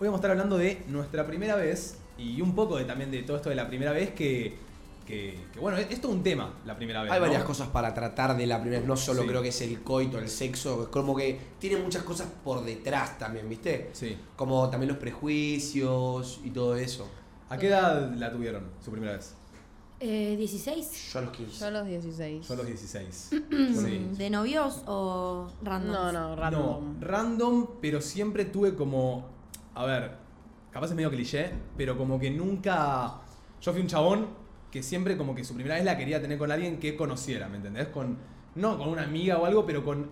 Hoy vamos a estar hablando de nuestra primera vez y un poco de, también de todo esto de la primera vez que, que, que, bueno, es, es un tema la primera vez. Hay ¿no? varias cosas para tratar de la primera vez, no solo Sí. creo que es el coito, el sexo, es como que tiene muchas cosas por detrás también, ¿viste? Sí. Como también los prejuicios y todo eso. ¿A qué edad la tuvieron su primera vez? Eh, ¿16? Yo a los 15. Yo a los 16. Yo a los 16. sí. Mm, ¿De novios o random? No, no, random. No, random, pero siempre tuve como. A ver, capaz es medio cliché, pero como que nunca. Yo fui un chabón que siempre como que su primera vez la quería tener con alguien que conociera, ¿me entendés? Con. No con una amiga o algo, pero con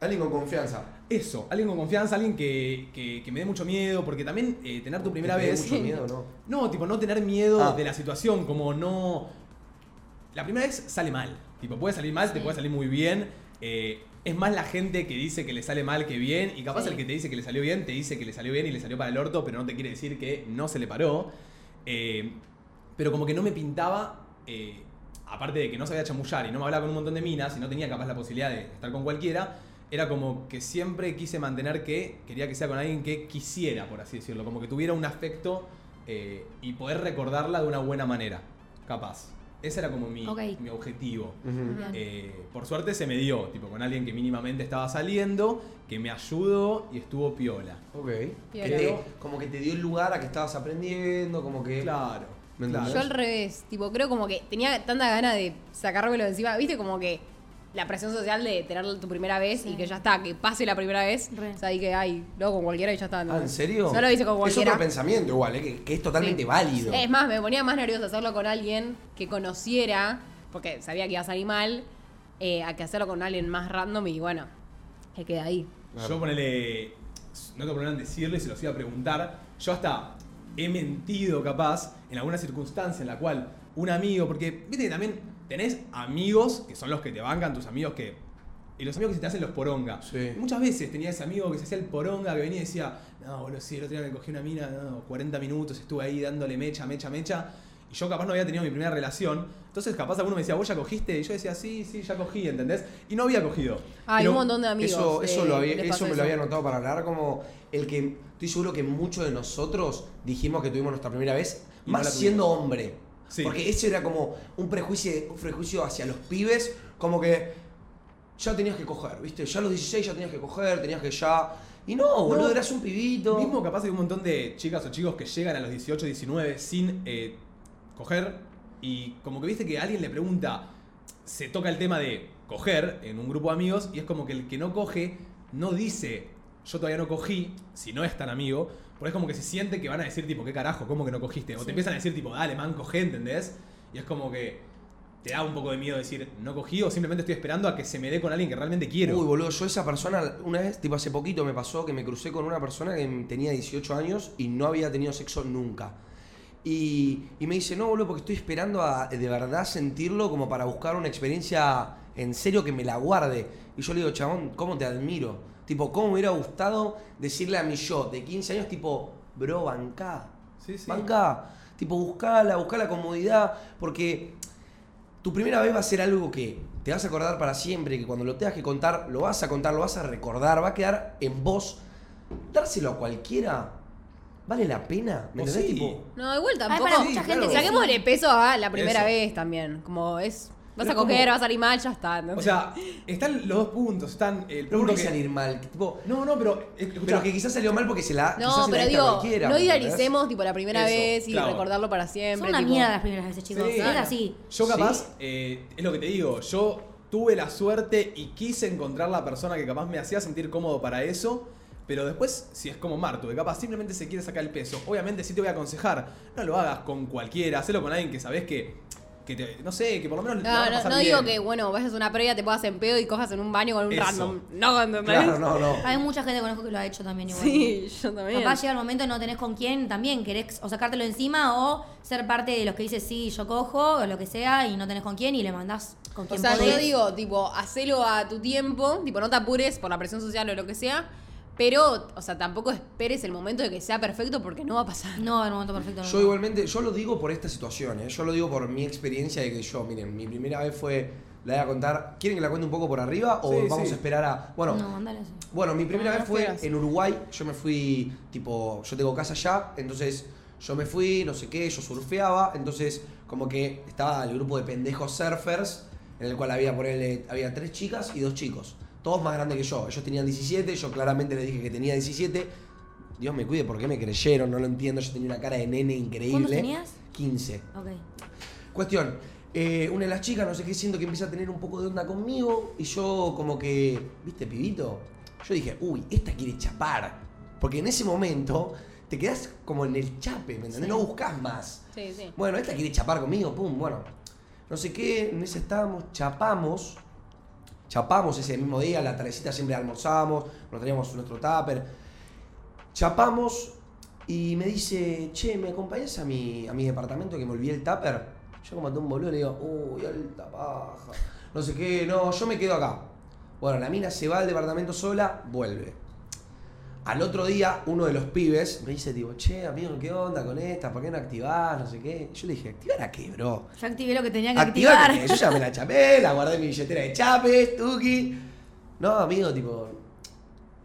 Alguien con confianza. eso, alguien con confianza, alguien que, que- que me dé mucho miedo, porque también eh, tener tu primera ¿Te da vez. mucho miedo, ¿no? No, tipo, no tener miedo Ah. de la situación, como no. La primera vez sale mal. Tipo, puede salir mal, te puede salir muy bien. Eh, es más la gente que dice que le sale mal que bien. Y capaz Sí. el que te dice que le salió bien, te dice que le salió bien y le salió para el orto, pero no te quiere decir que no se le paró. Eh, pero como que no me pintaba. eh, aparte de que no sabía chamullar y no me hablaba con un montón de minas y no tenía capaz la posibilidad de estar con cualquiera. Era como que siempre quise mantener que quería que sea con alguien que quisiera, por así decirlo. Como que tuviera un afecto eh, y poder recordarla de una buena manera. Capaz. Ese era como mi, mi objetivo. Eh, por suerte se me dio, tipo, con alguien que mínimamente estaba saliendo, que me ayudó y estuvo piola. Ok. Que te- como que te dio el lugar a que estabas aprendiendo, como que. Claro. ¿Me claro. Yo al revés, tipo, creo como que tenía tanta gana de sacármelo de encima, viste como que la presión social de tener tu primera vez Sí. y que ya está, que pase la primera vez, Re. o sea, y que ay, luego con cualquiera y ya está. Ah, ¿no? ¿en serio? No lo hice con Es cualquiera. otro pensamiento igual, ¿eh? que, que es totalmente Sí. válido. Es más, me ponía más nerviosa hacerlo con alguien que conociera, porque sabía que iba a salir mal, eh, a que hacerlo con alguien más random y bueno, que quede ahí. Yo ponele. No tengo problema en decirlo y se los iba a preguntar. Yo hasta he mentido capaz en alguna circunstancia en la cual un amigo, porque viste también tenés amigos que son los que te bancan, tus amigos que. Y los amigos que se te hacen los poronga. Sí. Muchas veces tenía ese amigo que se hacía el poronga que venía y decía, no, boludo, sí, el otro día me cogí una mina, no, 40 minutos, estuve ahí dándole mecha, mecha, mecha. Y yo capaz no había tenido mi primera relación. Entonces capaz alguno me decía, ¿vos ya cogiste? Y yo decía, sí, sí, ya cogí, ¿entendés? Y no había cogido. Hay Pero- un montón de amigos. Eso, eso, eh, lo había- les eso pasó me lo había anotado para hablar como el que estoy seguro que muchos de nosotros dijimos que tuvimos nuestra primera vez, Y más siendo hombre. Sí. Porque ese era como un prejuicio, un prejuicio hacia los pibes, como que ya tenías que coger, ¿viste? Ya a los 16 ya tenías que coger, tenías que ya. Y no, boludo, eras un pibito. Mismo capaz hay un montón de chicas o chicos que llegan a los 18, 19 sin eh, coger y como que viste que alguien le pregunta, se toca el tema de coger en un grupo de amigos y es como que el que no coge no dice yo todavía no cogí, si no es tan amigo, porque es como que se siente que van a decir tipo, ¿qué carajo? ¿Cómo que no cogiste? O Sí. te empiezan a decir tipo, dale, man, coge, ¿entendés? Y es como que te da un poco de miedo decir, no cogí o simplemente estoy esperando a que se me dé con alguien que realmente quiero. Uy, boludo, yo esa persona, una vez, tipo hace poquito me pasó que me crucé con una persona que tenía 18 años y no había tenido sexo nunca. Y, y me dice, no, boludo, porque estoy esperando a de verdad sentirlo como para buscar una experiencia en serio que me la guarde. Y yo le digo, chabón, ¿cómo te admiro? Tipo, ¿cómo me hubiera gustado decirle a mi yo de 15 años, tipo, bro, bancá, Sí, sí. bancá. Tipo, buscala, buscá la comodidad, porque tu primera vez va a ser algo que te vas a acordar para siempre, que cuando lo tengas que contar, lo vas a contar, lo vas a recordar, va a quedar en vos. Dárselo a cualquiera, ¿vale la pena? ¿Me entendés? sí. Tipo, No, igual Hay tampoco. para mucha Sí, gente claro. Saquémosle peso a la primera Eso. vez también. Como es. Vas Pero a coger, como- vas a salir mal, ya está. ¿no? O sea, están los dos puntos. Están el pero punto ¿por qué que- salir mal? Tipo, No, no, pero. eh, escuchá, pero que quizás salió mal porque se la, quizás no, se la pero digo, cualquiera, no idealicemos tipo la primera Eso, vez y claro. recordarlo para siempre. Son una tipo- mierda las primeras veces, chicos. Sí. Es así. Yo capaz, Sí. eh, es lo que te digo, yo tuve la suerte y quise encontrar la persona que capaz me hacía sentir cómodo para eso, pero después, si es como Martu, que capaz simplemente se quiere sacar el peso, obviamente sí te voy a aconsejar, no lo hagas con cualquiera, hacelo con alguien que sabes que, que te, no sé, que por lo menos la No, vas a no, pasar no digo bien. que, bueno, vayas a una previa, te pongas en pedo y cojas en un baño con un Eso. random. No, ¿entendés? Claro, no, no. Hay mucha gente que conozco que lo ha hecho también igual. Sí, yo también. Capaz llega el momento y no tenés con quién también, querés o sacártelo encima o ser parte de los que dices sí, yo cojo o lo que sea y no tenés con quién y le mandás con O quien sea, podés. yo digo, tipo, hacelo a tu tiempo, tipo, no te apures por la presión social o lo que sea, pero, o sea, tampoco esperes el momento de que sea perfecto porque no va a pasar. No, el momento perfecto. no. Yo igualmente, yo lo digo por esta situación, ¿eh? yo lo digo por mi experiencia de que yo, miren, mi primera vez fue La voy a contar. ¿Quieren que la cuente un poco por arriba o Sí, vamos sí. a esperar a. Bueno, No, mándale así. bueno, mi primera No, vez fue en Uruguay. Yo me fui, tipo, yo tengo casa allá, entonces yo me fui, no sé qué, yo surfeaba, entonces como que estaba el grupo de pendejos surfers, en el cual había, ponerle, había tres chicas y dos chicos, todos más grandes que yo. Ellos tenían 17, yo claramente les dije que tenía 17. Dios me cuide, ¿por qué me creyeron? No lo entiendo, yo tenía una cara de nene increíble. ¿Cuántos tenías? 15. Ok. Cuestión, eh, una de las chicas, no sé qué, siento que empieza a tener un poco de onda conmigo y yo como que, ¿viste, pibito? Yo dije, uy, esta quiere chapar. Porque en ese momento te quedás como en el chape, ¿me entendés? Sí. No buscas más. Sí, sí. Bueno, esta quiere chapar conmigo, pum, bueno. No sé qué, en ese estábamos, chapamos. Chapamos ese mismo día, la tardecita siempre almorzamos, nos traíamos nuestro tupper. Chapamos y me dice, che, ¿me acompañas a mi, a mi departamento que me olvidé el tupper? Yo como un boludo le digo, uy, alta paja. No sé qué, no, yo me quedo acá. Bueno, la mina se va al departamento sola, vuelve. Al otro día, uno de los pibes me dice, tipo, che, amigo, ¿qué onda con esta? ¿Por qué no activás? No sé qué. Yo le dije, ¿activar a qué, bro? Ya activé lo que tenía que Activar? Yo ya me la chapé, la guardé en mi billetera de chapes, tuki. No, amigo, tipo,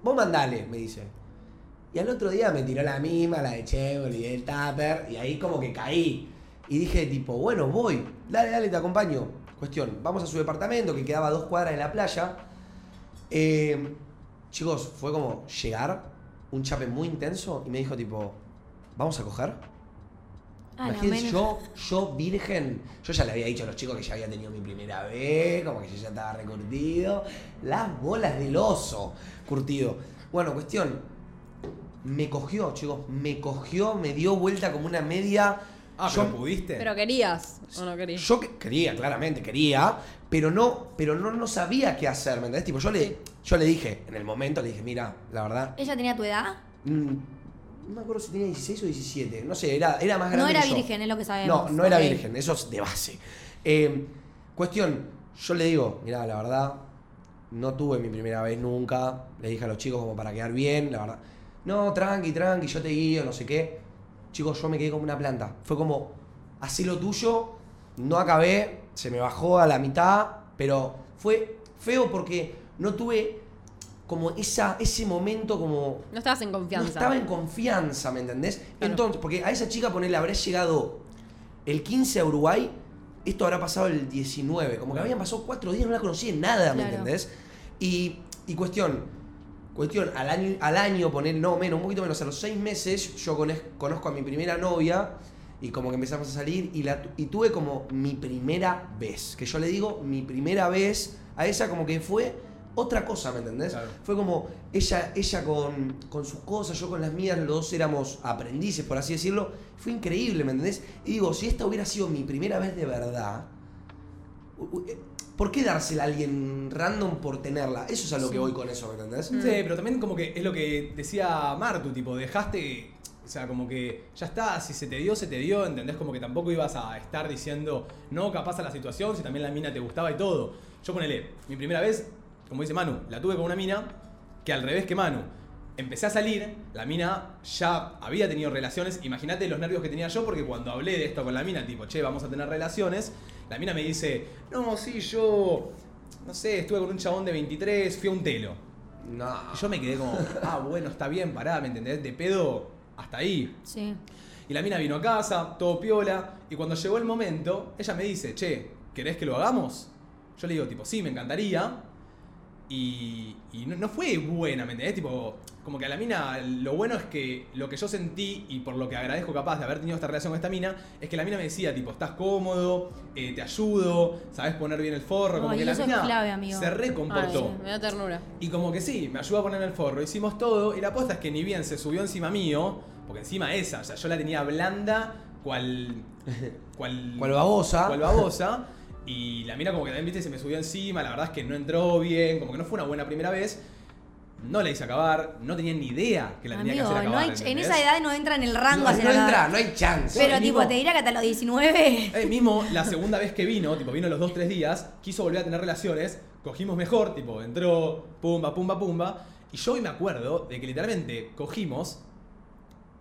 vos mandale, me dice. Y al otro día me tiró la misma, la de che, me olvidé el tupper, y ahí como que caí. Y dije, tipo, bueno, voy, dale, dale, te acompaño. Cuestión, vamos a su departamento que quedaba a dos cuadras de la playa. Eh, chicos, fue como llegar, un chape muy intenso, y me dijo, tipo, ¿vamos a coger? Ah, Imagínense, yo, yo virgen, yo ya le había dicho a los chicos que ya había tenido mi primera vez, como que yo ya estaba recurtido. Las bolas del oso, curtido. Bueno, cuestión, me cogió, chicos, me cogió, me dio vuelta como una media. Ah, yo, pero pudiste. Pero querías o no querías. yo que- quería, claramente quería, pero no, pero no, no sabía qué hacer, ¿me entendés? Tipo, yo le, yo le dije, en el momento le dije, mira, la verdad, ¿Ella tenía tu edad? mm, no me acuerdo si tenía 16 o 17, no sé, era, era más grande No era que yo. virgen, es lo que sabemos. No, no era virgen, eso es de base. Eh, cuestión, yo le digo, mira, la verdad, no tuve mi primera vez nunca. Le dije a los chicos como para quedar bien, la verdad. No, tranqui, tranqui, yo te guío, no sé qué. Chicos, yo me quedé como una planta. Fue como, así lo tuyo, no acabé, se me bajó a la mitad, pero fue feo porque no tuve como esa, ese momento como No estabas en no confianza. estaba en confianza, ¿me entendés? Entonces, porque a esa chica, ponele, habrá llegado el 15 a Uruguay, esto habrá pasado el 19, como que habían pasado cuatro días, no la conocí en nada, ¿me Claro. entendés? Y, y cuestión, cuestión, al año, al año, poner, no menos, un poquito menos, a los seis meses, yo conozco a mi primera novia y como que empezamos a salir y, la, y tuve como mi primera vez, que yo le digo mi primera vez a ella como que fue otra cosa, ¿me entendés? Claro. Fue como ella, ella con, con sus cosas, yo con las mías, los dos éramos aprendices, por así decirlo. Fue increíble, ¿me entendés? Y digo, si esta hubiera sido mi primera vez de verdad, eh, ¿por qué dársela a alguien random por tenerla? Eso es a lo que voy con eso, ¿me entendés? Sí, pero también como que es lo que decía Martu, tipo, dejaste, sea, como que ya está, si se te dio, se te dio, ¿entendés? Como que tampoco ibas a estar diciendo, no, capaz a la situación, si también la mina te gustaba y todo. Yo ponele, mi primera vez, como dice Manu, la tuve con una mina que al revés que Manu. Empecé a salir, la mina ya había tenido relaciones, imagínate los nervios que tenía yo porque cuando hablé de esto con la mina, tipo, che, vamos a tener relaciones, la mina me dice, no, sí, yo, no sé, estuve con un chabón de 23, fui a un telo. No. Y yo me quedé como, ah, bueno, está bien, pará, ¿me entendés? De pedo hasta ahí. Sí. Y la mina vino a casa, todo piola, y cuando llegó el momento, ella me dice, che, ¿querés que lo hagamos? Yo le digo, tipo, sí, me encantaría. Y, y no, no fue buena, ¿me entendés? Tipo, como que a la mina, lo bueno es que lo que yo sentí, y por lo que agradezco capaz de haber tenido esta relación con esta mina, es que la mina me decía, tipo, estás cómodo, eh, te ayudo, sabes poner bien el forro, como Ay, que la eso es mina clave, amigo. se recomportó. me da ternura. Y como que sí, me ayudó a poner el forro, hicimos todo, y la aposta es que ni bien se subió encima mío, porque encima esa, o sea, yo la tenía blanda, cual. cual. Cual babosa. cual babosa, y la mina como que también, viste, se me subió encima, la verdad es que no entró bien, como que no fue una buena primera vez. No la hice acabar, no tenía ni idea que la tenía que hacer no acabar. en esa edad no entra en el rango No, hacer no entra, no hay chance. Pero tipo, mismo- te diría que hasta los 19. Eh, mismo la segunda vez que vino, tipo vino los dos, tres días, quiso volver a tener relaciones, cogimos mejor, tipo entró, pumba, pumba, pumba. Y yo hoy me acuerdo de que literalmente cogimos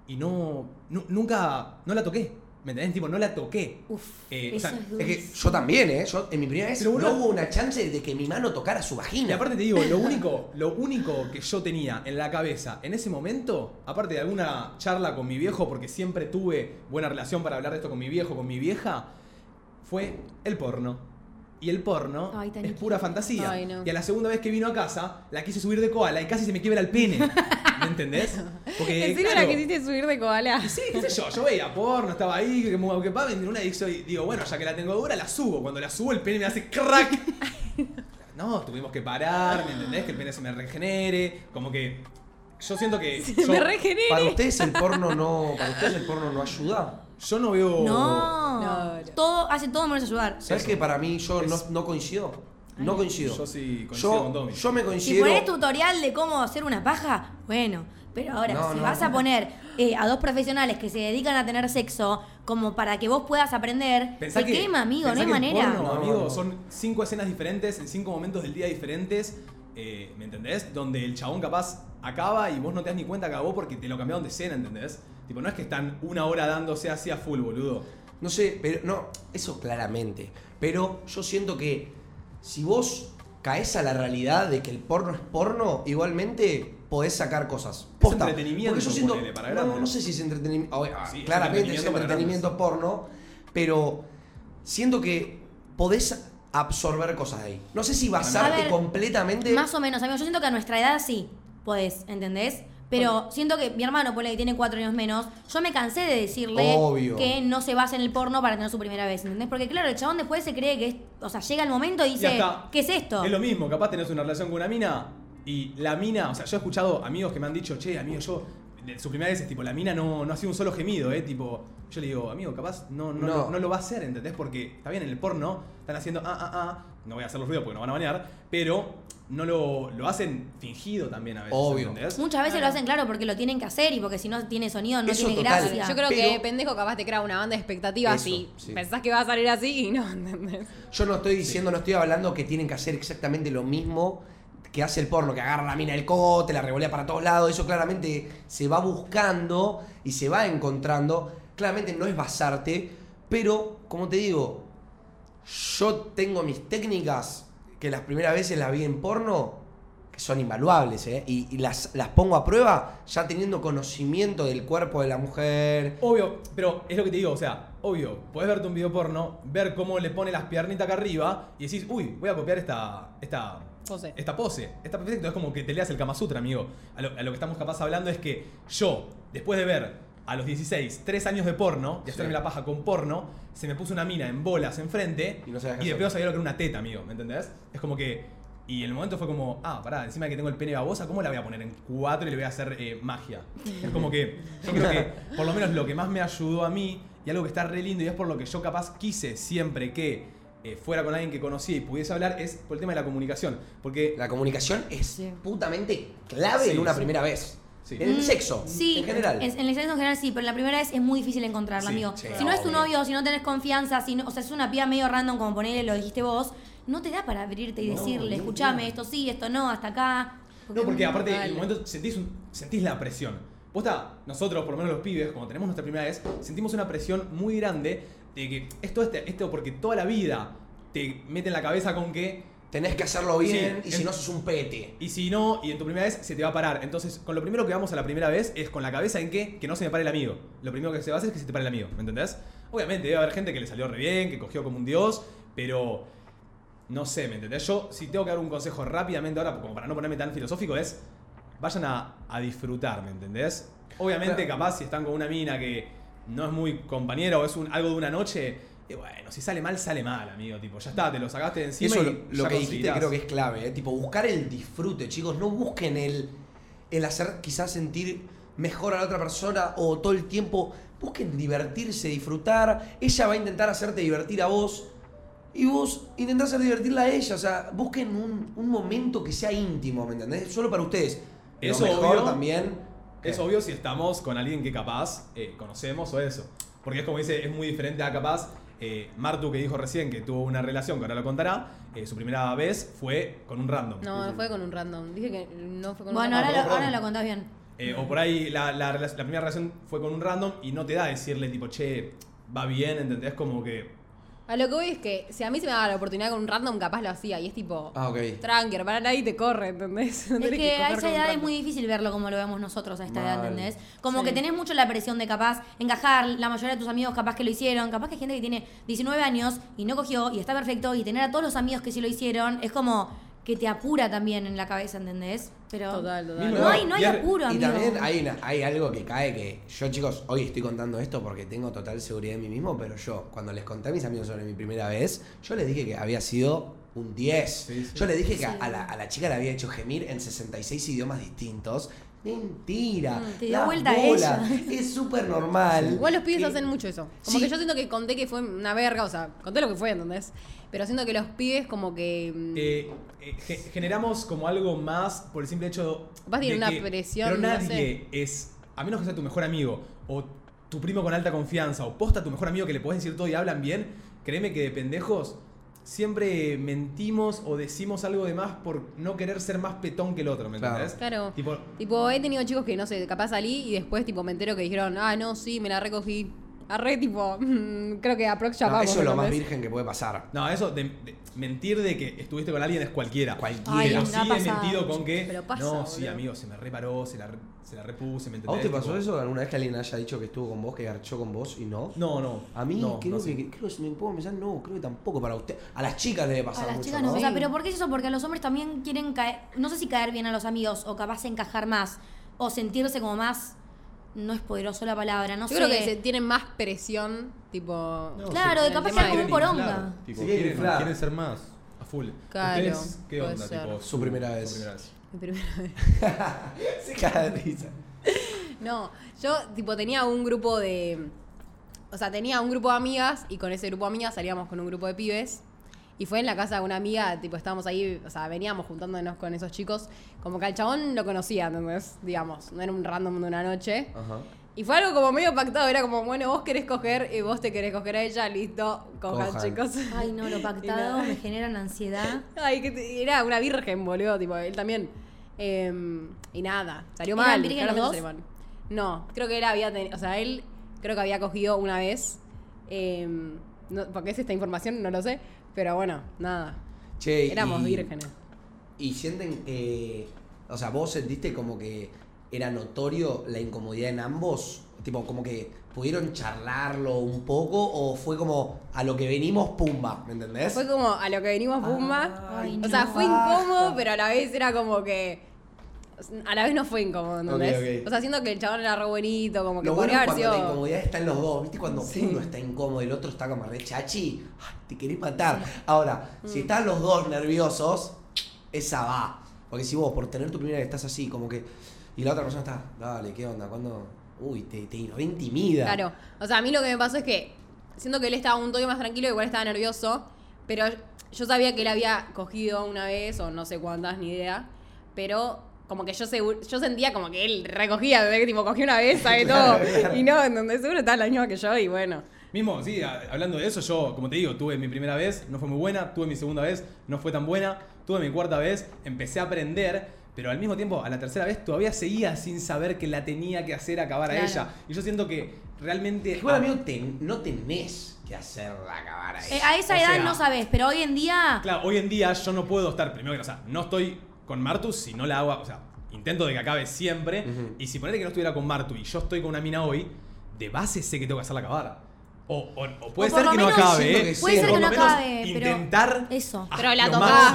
y no, nu- nunca, no la toqué. ¿Me entendés? Tipo, no la toqué. Uf, Eh, o eso sea, es que yo también, ¿eh? Yo en mi primera vez Pero no hubo una chance de que mi mano tocara su Y vagina. aparte te digo, lo único, lo único que yo tenía en la cabeza en ese momento, aparte de alguna charla con mi viejo, porque siempre tuve buena relación para hablar de esto con mi viejo, con mi vieja, fue el porno. Y el porno Ay, es pura fantasía. Ay, no. Y a la segunda vez que vino a casa, la quise subir de koala y casi se me quiebra el pene. ¿Me entendés? Porque, ¿En serio claro, la quisiste subir de koala? sí, qué sé yo, yo veía porno, estaba ahí, que como que en una y digo, bueno, ya que la tengo dura, la subo. Cuando la subo, el pene me hace crack. No, tuvimos que parar, ¿me entendés? Que el pene se me regenere. Como que. Yo siento que. Se yo, me regenere. Para ustedes el porno no. Para ustedes el porno no ayuda. Yo no veo. No. No, no. Todo, hace todo menos ayudar. ¿Sabes Eso. que para mí yo no, Es- no coincido? No coincido. Yo sí coincido yo, con Domi. yo me Si considero. pones tutorial de cómo hacer una paja, bueno. Pero ahora, No, si no. vas a poner eh, a dos profesionales que se dedican a tener sexo como para que vos puedas aprender, Pensá se que- quema, amigo, no hay manera. porno, No, amigo, no. son cinco escenas diferentes en cinco momentos del día diferentes. eh, ¿Me entendés? Donde el chabón capaz acaba y vos no te das ni cuenta que acabó porque te lo cambiaron de escena, ¿entendés? Tipo, no es que están una hora dándose así a full, boludo. No sé, pero no, eso claramente. Pero yo siento que si vos caes a la realidad de que el porno es porno, igualmente podés sacar cosas. Posta. entretenimiento, Porque yo siento, ponele, para no, sé si es entretenimiento. Sí, es claramente es entretenimiento para entretenimiento porno, pero siento que podés absorber cosas de ahí. No sé si basarte ver, completamente. Más o menos, amigo. Yo siento que a nuestra edad sí podés, ¿entendés? Pero siento que mi hermano, ponle que tiene cuatro años menos, yo me cansé de decirle Obvio. que no se basa en el porno para tener su primera vez, ¿entendés? Porque claro, el chabón después se cree que es, o sea, llega el momento y Y dice, ¿qué es esto? Es lo mismo, capaz tenés una relación con una mina y la mina, o sea, yo he escuchado amigos que me han dicho, che, amigo, yo, su primera vez es tipo, la mina no, no ha sido un solo gemido, ¿eh? Tipo, yo le digo, amigo, capaz no, no, No. Lo, no lo va a hacer, ¿entendés? Porque está bien, en el porno están haciendo, ah, ah, ah, no voy a hacer los ruidos porque no van a bañar, pero no lo, lo hacen fingido también a veces, Obvio. ¿entendés? Muchas veces lo hacen claro porque lo tienen que hacer y porque si no tiene sonido no Eso tiene total. gracia. Yo creo Pero- que pendejo capaz te crea una banda de expectativas y sí. pensás que va a salir así y no, ¿entendés? Yo no estoy diciendo, no estoy hablando que tienen que hacer exactamente lo mismo que hace el porno, que agarra la mina del cote, la revolea para todos lados, eso claramente se va buscando y se va encontrando. Claramente no es basarte, pero como te digo, yo tengo mis técnicas que las primeras veces las vi en porno, que son invaluables, ¿eh? y, y las, las pongo a prueba ya teniendo conocimiento del cuerpo de la mujer. Obvio, pero es lo que te digo, o sea, obvio, podés verte un video porno, ver cómo le pone las piernitas acá arriba y decís, uy, voy a copiar esta, esta, Pose. esta pose. Está perfecto, es como que te leas el Kama Sutra, amigo. A lo, a lo que estamos capaz hablando es que yo, después de ver a los 16, 3 años de porno, de hacerme Sí. la paja con porno, se me puso una mina en bolas enfrente Y no y de pedo sabía lo que era una teta, amigo, ¿me entendés? Es como que... Y el momento fue como, ah, pará, encima de que tengo el pene babosa, ¿cómo la voy a poner en cuatro y le voy a hacer eh, magia? Es como que, yo creo que por lo menos lo que más me ayudó a mí, y algo que está re lindo, y es por lo que yo capaz quise siempre que eh, fuera con alguien que conocía y pudiese hablar, es por el tema de la comunicación. Porque La comunicación es Sí. putamente clave Sí, en una sí. primera vez. Sí. En el Mm, sexo, Sí, en general. En, en el sexo en general sí, pero en la primera vez es muy difícil encontrarla, Sí, amigo. si no es tu novio, si no tenés confianza, si no, o sea, es una piba medio random como ponerle lo dijiste vos, no te da para abrirte y No, decirle, idea. esto sí, esto no, hasta acá. No, porque aparte, en el momento sentís, un- sentís la presión. Posta, nosotros, por lo menos los pibes, como tenemos nuestra primera vez, sentimos una presión muy grande de que esto, este, esto porque toda la vida te mete en la cabeza con que Tenés que hacerlo bien Sí, y si no sos un pete. Y si no, y en tu primera vez se te va a parar. Entonces, con lo primero que vamos a la primera vez es con la cabeza en que, que no se me pare el amigo. Lo primero que se va a hacer es que se te pare el amigo, ¿me entendés? Obviamente debe haber gente que le salió re bien, que cogió como un dios, pero no sé, ¿me entendés? Yo, si tengo que dar un consejo rápidamente ahora, como para no ponerme tan filosófico, es vayan a, a disfrutar, ¿me entendés? Obviamente, Claro. capaz si están con una mina que no es muy compañera o es un, algo de una noche, y bueno, si sale mal, sale mal, amigo. Tipo, ya está, te lo sacaste de encima Eso y lo, lo que dijiste creo que es clave, ¿eh? tipo buscar el disfrute, chicos, no busquen el, el hacer quizás sentir mejor a la otra persona o todo el tiempo, busquen divertirse, disfrutar, ella va a intentar hacerte divertir a vos y vos intentás hacer divertirla a ella, o sea, busquen un, un momento que sea íntimo, ¿me entendés? Solo para ustedes. Lo Eso mejor obvio. también. Es ¿qué? obvio si estamos con alguien que capaz eh, conocemos o eso. Porque es como dice, es muy diferente a capaz. Eh, Martu que dijo recién que tuvo una relación, que ahora lo contará, eh, su primera vez fue con un random. No, no fue con un random. Dije que no fue con Bueno, un ahora random. lo, ahora lo contás bien. Eh, o por ahí la, la primera relación fue con un random y no te da decirle tipo, che, va bien, ¿entendés? Como que. A lo que voy es que si a mí se me daba la oportunidad con un random, capaz lo hacía. Y es tipo, Ah, ok. tranqui, para nadie te corre, ¿entendés? No Es que a esa edad es muy difícil verlo como lo vemos nosotros a esta edad. ¿entendés? Como Sí. que tenés mucho la presión de capaz encajar, la mayoría de tus amigos capaz que lo hicieron, capaz que hay gente que tiene 19 años y no cogió y está perfecto y tener a todos los amigos que sí lo hicieron es como que te apura también en la cabeza, ¿entendés? Pero Total, total. Mismo no hay, no hay Y apuro, Y amigo. también hay, una- hay algo que cae que yo, chicos, hoy estoy contando esto porque tengo total seguridad en mí mismo, pero yo, cuando les conté a mis amigos sobre mi primera vez, yo les dije que había sido un 10. Sí, sí. Yo les dije que Sí. a, la, a la chica le había hecho gemir en 66 idiomas distintos. Mentira. Mm, te dio vuelta a bolas. ella. Es súper normal. Igual los pibes Que- hacen mucho eso. Como Sí. que yo siento que conté que fue una verga, o sea, conté lo que fue, ¿entendés? Pero siento que los pibes como que... mm, eh, eh, ge- generamos como algo más por el simple hecho. Capaz tiene de una que- presión, Pero no nadie es. A menos que sea tu mejor amigo o tu primo con alta confianza o posta tu mejor amigo que le podés decir todo y hablan bien. Créeme que de pendejos siempre mentimos o decimos algo de más por no querer ser más petón que el otro, ¿me Claro. entendés? Claro. Tipo, Tipo, he tenido chicos que, no sé, capaz salí y después, tipo, me entero que dijeron, ah, no, sí, me la recogí. Arre, tipo, mm, creo que aprox No, llamamos. eso es lo más ¿entendés? virgen que puede pasar. No, eso de, de mentir de que estuviste con alguien es cualquiera. Cualquiera. Ay, Pero sí ha he pasado. mentido con que. Pero pasa, no, sí, boludo. amigo, se me reparó, se la, re- se la repuse, ¿me ¿A entendés? vos te pasó Tipo, eso alguna vez que alguien haya dicho que estuvo con vos, que garchó con vos y no? No, no. A mí no, creo, no sé. que, creo que si me puedo pensar, no, creo que tampoco para usted. A las chicas debe pasar A las mucho, chicas ¿no? no. O sea, pero ¿por qué es eso? Porque a los hombres también quieren caer, no sé si caer bien a los amigos o capaz encajar más o sentirse como más, no es poderoso la palabra, no Yo sé. creo que se tienen más presión, tipo... No, Claro, de capaz algo de un poronga. inflar, Tipo, Sí, quieren quieren, inflar. quieren ser más a full. Claro, ¿Ustedes qué onda? ser. Tipo, Su primera vez. su primera vez. mi primera vez. Se cae de risa. No, yo tipo tenía un grupo de. O sea, tenía un grupo de amigas y con ese grupo de amigas salíamos con un grupo de pibes. Y fue en la casa de una amiga, tipo, estábamos ahí, o sea, veníamos juntándonos con esos chicos. Como que al chabón lo conocía, entonces, digamos, no era un random de una noche. Ajá. Y fue algo como medio pactado, era como, bueno, vos querés coger y vos te querés coger a ella, listo, cojan, Cojan. chicos. Ay, no, lo pactado me generan ansiedad. Ay, que te- era una virgen, boludo, tipo, él también. Eh, y nada, salió ¿Eran mal. salió mal. No, creo que él había tenido, o sea, él creo que había cogido una vez. eh, no, porque es esta información, no lo sé. Pero bueno, nada. Che, Éramos y- vírgenes. Y sienten que. O sea, vos sentiste como que era notorio la incomodidad en ambos. Tipo, como que pudieron charlarlo un poco o fue como a lo que venimos, pumba, ¿me entendés? Fue como a lo que venimos Pumba. Ay, o sea, no. fue incómodo, pero a la vez era como que. A la vez no fue incómodo, ¿entendés? Ok, ok. O sea, siento que el chabón era re bonito, como que Lo bueno cuando sido. la incomodidad está en los dos, ¿viste? Cuando Sí. uno está incómodo y el otro está como re chachi, ay, te querés matar. Ahora, Mm. si están los dos nerviosos, esa va. Porque si vos, por tener tu primera vez, estás así, como que. Y la otra persona está, dale, ¿qué onda? ¿Cuándo? Uy, te, te intimida. Claro. O sea, a mí lo que me pasó es que siento que él estaba un toque más tranquilo, igual estaba nervioso, pero yo sabía que él había cogido una vez, o no sé cuántas, ni idea, pero como que yo seguro, yo sentía como que él recogía, que tipo cogía una vez, sabe todo, y no, en donde seguro estaba la misma que yo, y bueno. Mismo, sí, a- hablando de eso, yo, como te digo, tuve mi primera vez, no fue muy buena, tuve mi segunda vez, no fue tan buena, tuve mi cuarta vez, empecé a aprender, pero al mismo tiempo, a la tercera vez todavía seguía sin saber que la tenía que hacer acabar Claro. a ella. Y yo siento que realmente... Igual, amigo, te- no tenés que hacerla acabar a Eh, ella. a esa O edad sea- no sabes, pero hoy en día. Claro, hoy en día yo no puedo estar, primero que, o sea, no estoy con Martu si no la hago, o sea, intento de que acabe siempre. Y si ponete que no estuviera con Martu y yo estoy con una mina hoy, de base sé que tengo que hacerla acabar. O, o- o puede O ser que no acabe, ¿eh? que sí. Puede ser que no acabe, pero. Intentar. Eso. a- Pero la tocás.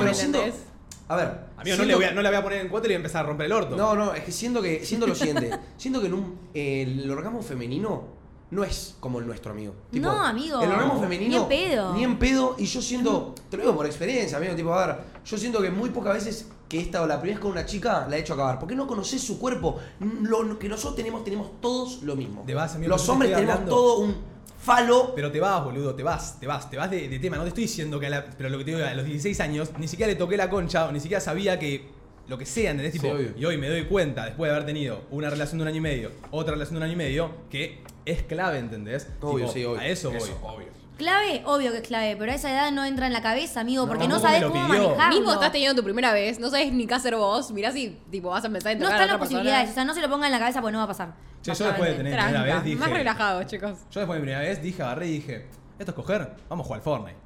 A ver. Amigo, no, le voy a, no la voy a poner en cuatro y voy a empezar a romper el orto. No, no, es que siento que siento lo siguiente. siento que en un, el orgasmo femenino no es como el nuestro, amigo. No, amigo. El orgasmo Ni femenino. en pedo. Ni en pedo. Y yo siento, te lo digo por experiencia, amigo. Tipo, a ver, yo siento que muy pocas veces que he estado la primera vez con una chica la he hecho acabar. Porque no conoces su cuerpo. Lo que nosotros tenemos, tenemos todos lo mismo. De base, amigo, Los te hombres tenemos hablando- todo un falo. Pero te vas, boludo, te vas, te vas, te vas de, de tema. No te estoy diciendo que a la, Pero lo que te digo, a los 16 años, ni siquiera le toqué la concha, o ni siquiera sabía que lo que sea, ¿entendés? Sí, Tipo, obvio. y hoy me doy cuenta, después de haber tenido una relación de un año y medio, otra relación de un año y medio, que es clave, ¿entendés? Obvio, sí, obvio. A eso voy. Eso, obvio. Clave, obvio que es clave, pero a esa edad no entra en la cabeza, amigo, porque no, tampoco sabes cómo manejarlo. Mismo estás teniendo tu primera vez, no sabes ni qué hacer vos, mirás y tipo vas a empezar a no interrogar están las posibilidades, o sea, no se lo ponga en la cabeza porque no va a pasar. Che, yo después de tener mi primera vez dije. más relajados, chicos. Yo después de mi primera vez dije, agarré y dije, ¿esto es coger? Vamos a jugar al Fortnite.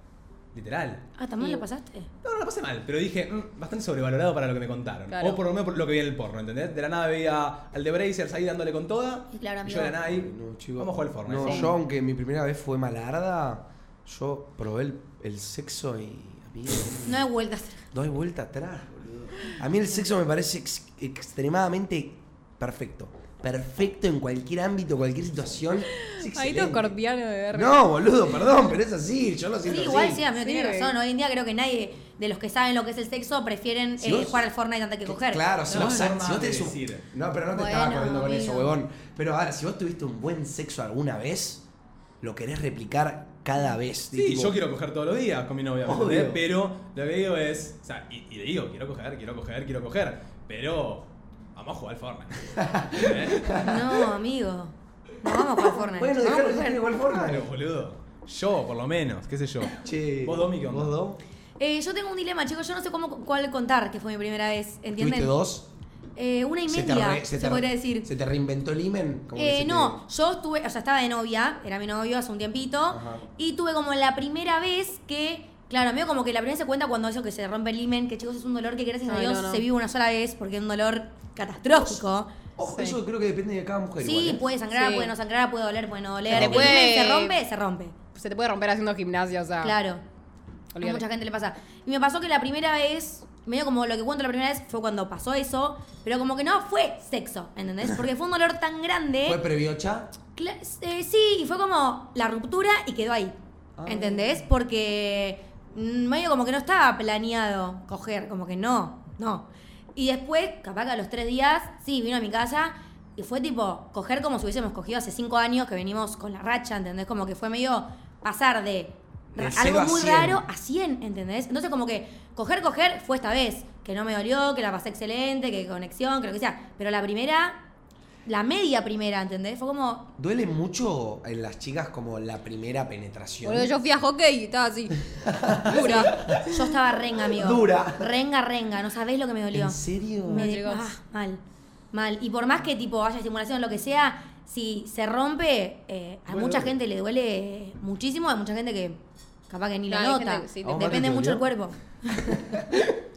Literal. Ah, ¿también Y- lo pasaste? No, no la pasé mal, pero dije, "Mm, bastante sobrevalorado para lo que me contaron. Claro. O por lo menos por lo que vi en el porno, ¿entendés? De la nada veía al de Brazers ahí dándole con toda. Y claro, y yo de la nada ahí, No, chico. vamos a jugar al Fortnite. No, Sí. yo aunque mi primera vez fue malarda, yo probé el, el sexo y. Amigo, No hay vueltas. no hay vuelta atrás, boludo. A mí el sexo me parece ex- extremadamente perfecto. Perfecto en cualquier ámbito, cualquier situación. Ahí todo escorpiano de verga. No, boludo, perdón, pero es así. Yo lo Sí, siento igual así. sí, amigo, Sí, tiene razón. Hoy en día creo que nadie de los que saben lo que es el sexo prefieren Si eh, vos- jugar al Fortnite antes que coger. Claro, si No, vos, si tenés un- decir. No, pero no te Bueno, estaba corriendo con eso, huevón. Pero ahora, si vos tuviste un buen sexo alguna vez, lo querés replicar cada vez. Sí, tipo, yo quiero coger todos los días con mi novia. Pero lo que digo es, o sea, y, y le digo, quiero coger, quiero coger, quiero coger, pero vamos a jugar al Fortnite. ¿Eh? No, amigo. No vamos a jugar Fortnite. Bueno, a que coger. igual forma. Claro, boludo. Yo, por lo menos, qué sé yo. Che, ¿Vos, Domi, qué onda? ¿Vos dos? Eh, yo tengo un dilema, chicos. Yo no sé cómo cuál contar que fue mi primera vez. ¿Entienden? ¿Tuviste dos? Eh, una y Se te media, re- se, te- podría decir. ¿Se te reinventó el imen? Eh, se te- no, yo estuve, o sea, estaba de novia, era mi novio hace un tiempito, Ajá. y tuve como la primera vez que, claro, amigo, como que la primera vez se cuenta cuando eso que se rompe el imen, que chicos es un dolor que gracias a Dios no, no. se vive una sola vez, porque es un dolor catastrófico. Ojo, Sí. eso creo que depende de cada mujer. Sí, igual, ¿eh? puede sangrar, Sí. puede no sangrar, puede doler, puede no doler. El puede- se rompe, se rompe. Se te puede romper haciendo gimnasia, o sea. Claro. A Olvídate. mucha gente le pasa. Y me pasó que la primera vez, medio como lo que cuento la primera vez fue cuando pasó eso, pero como que no fue sexo, ¿entendés? Porque fue un dolor tan grande. ¿Fue previocha? Eh, sí, y fue como la ruptura y quedó ahí. Ah. ¿Entendés? Porque medio como que no estaba planeado coger, como que no, no. Y después, capaz que a los tres días, sí, vino a mi casa y fue tipo coger como si hubiésemos cogido hace cinco años que venimos con la racha, ¿entendés? Como que fue medio pasar de algo muy 100. raro a 100, ¿entendés? Entonces como que coger, coger fue esta vez, que no me dolió, que la pasé excelente, que conexión, que lo que sea. Pero la primera, la media primera, ¿entendés? Fue como, ¿Duele mucho en las chicas como la primera penetración? Boludo, yo fui a hockey y estaba así. Dura. Yo estaba renga, amigo. Dura. Renga, renga. No sabés lo que me dolió. ¿En serio? Me de- ah, mal. Mal. Y por más que tipo haya estimulación, lo que sea, si se rompe, eh, a mucha gente le duele muchísimo, hay mucha gente que capaz que ni Claro, lo nota. que sí, ¿A Depende mucho el dolió? cuerpo.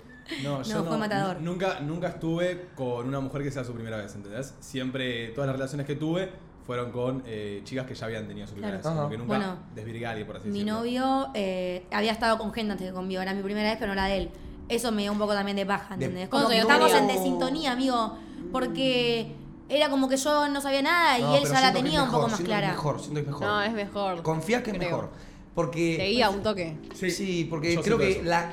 No, No, yo fue matador. nu- Nunca, nunca estuve con una mujer que sea su primera vez, ¿entendés? Siempre, todas las relaciones que tuve fueron con eh, chicas que ya habían tenido su primera Claro. vez. Como Ajá. que nunca Bueno, desvirgué a alguien, por así Mi decirlo. novio eh, había estado con gente antes que conmigo. Era mi primera vez, pero no la de él. Eso me dio un poco también de paja, De- ¿entendés? Como ¿Cuántos que años estábamos en desintonía, amigo. Porque era como que yo no sabía nada y No, él ya la tenía un poco más clara. Es mejor, siento que es mejor. No, es mejor. Confía que es mejor. Porque. Te guía un toque. Sí, porque Yo creo que eso. la.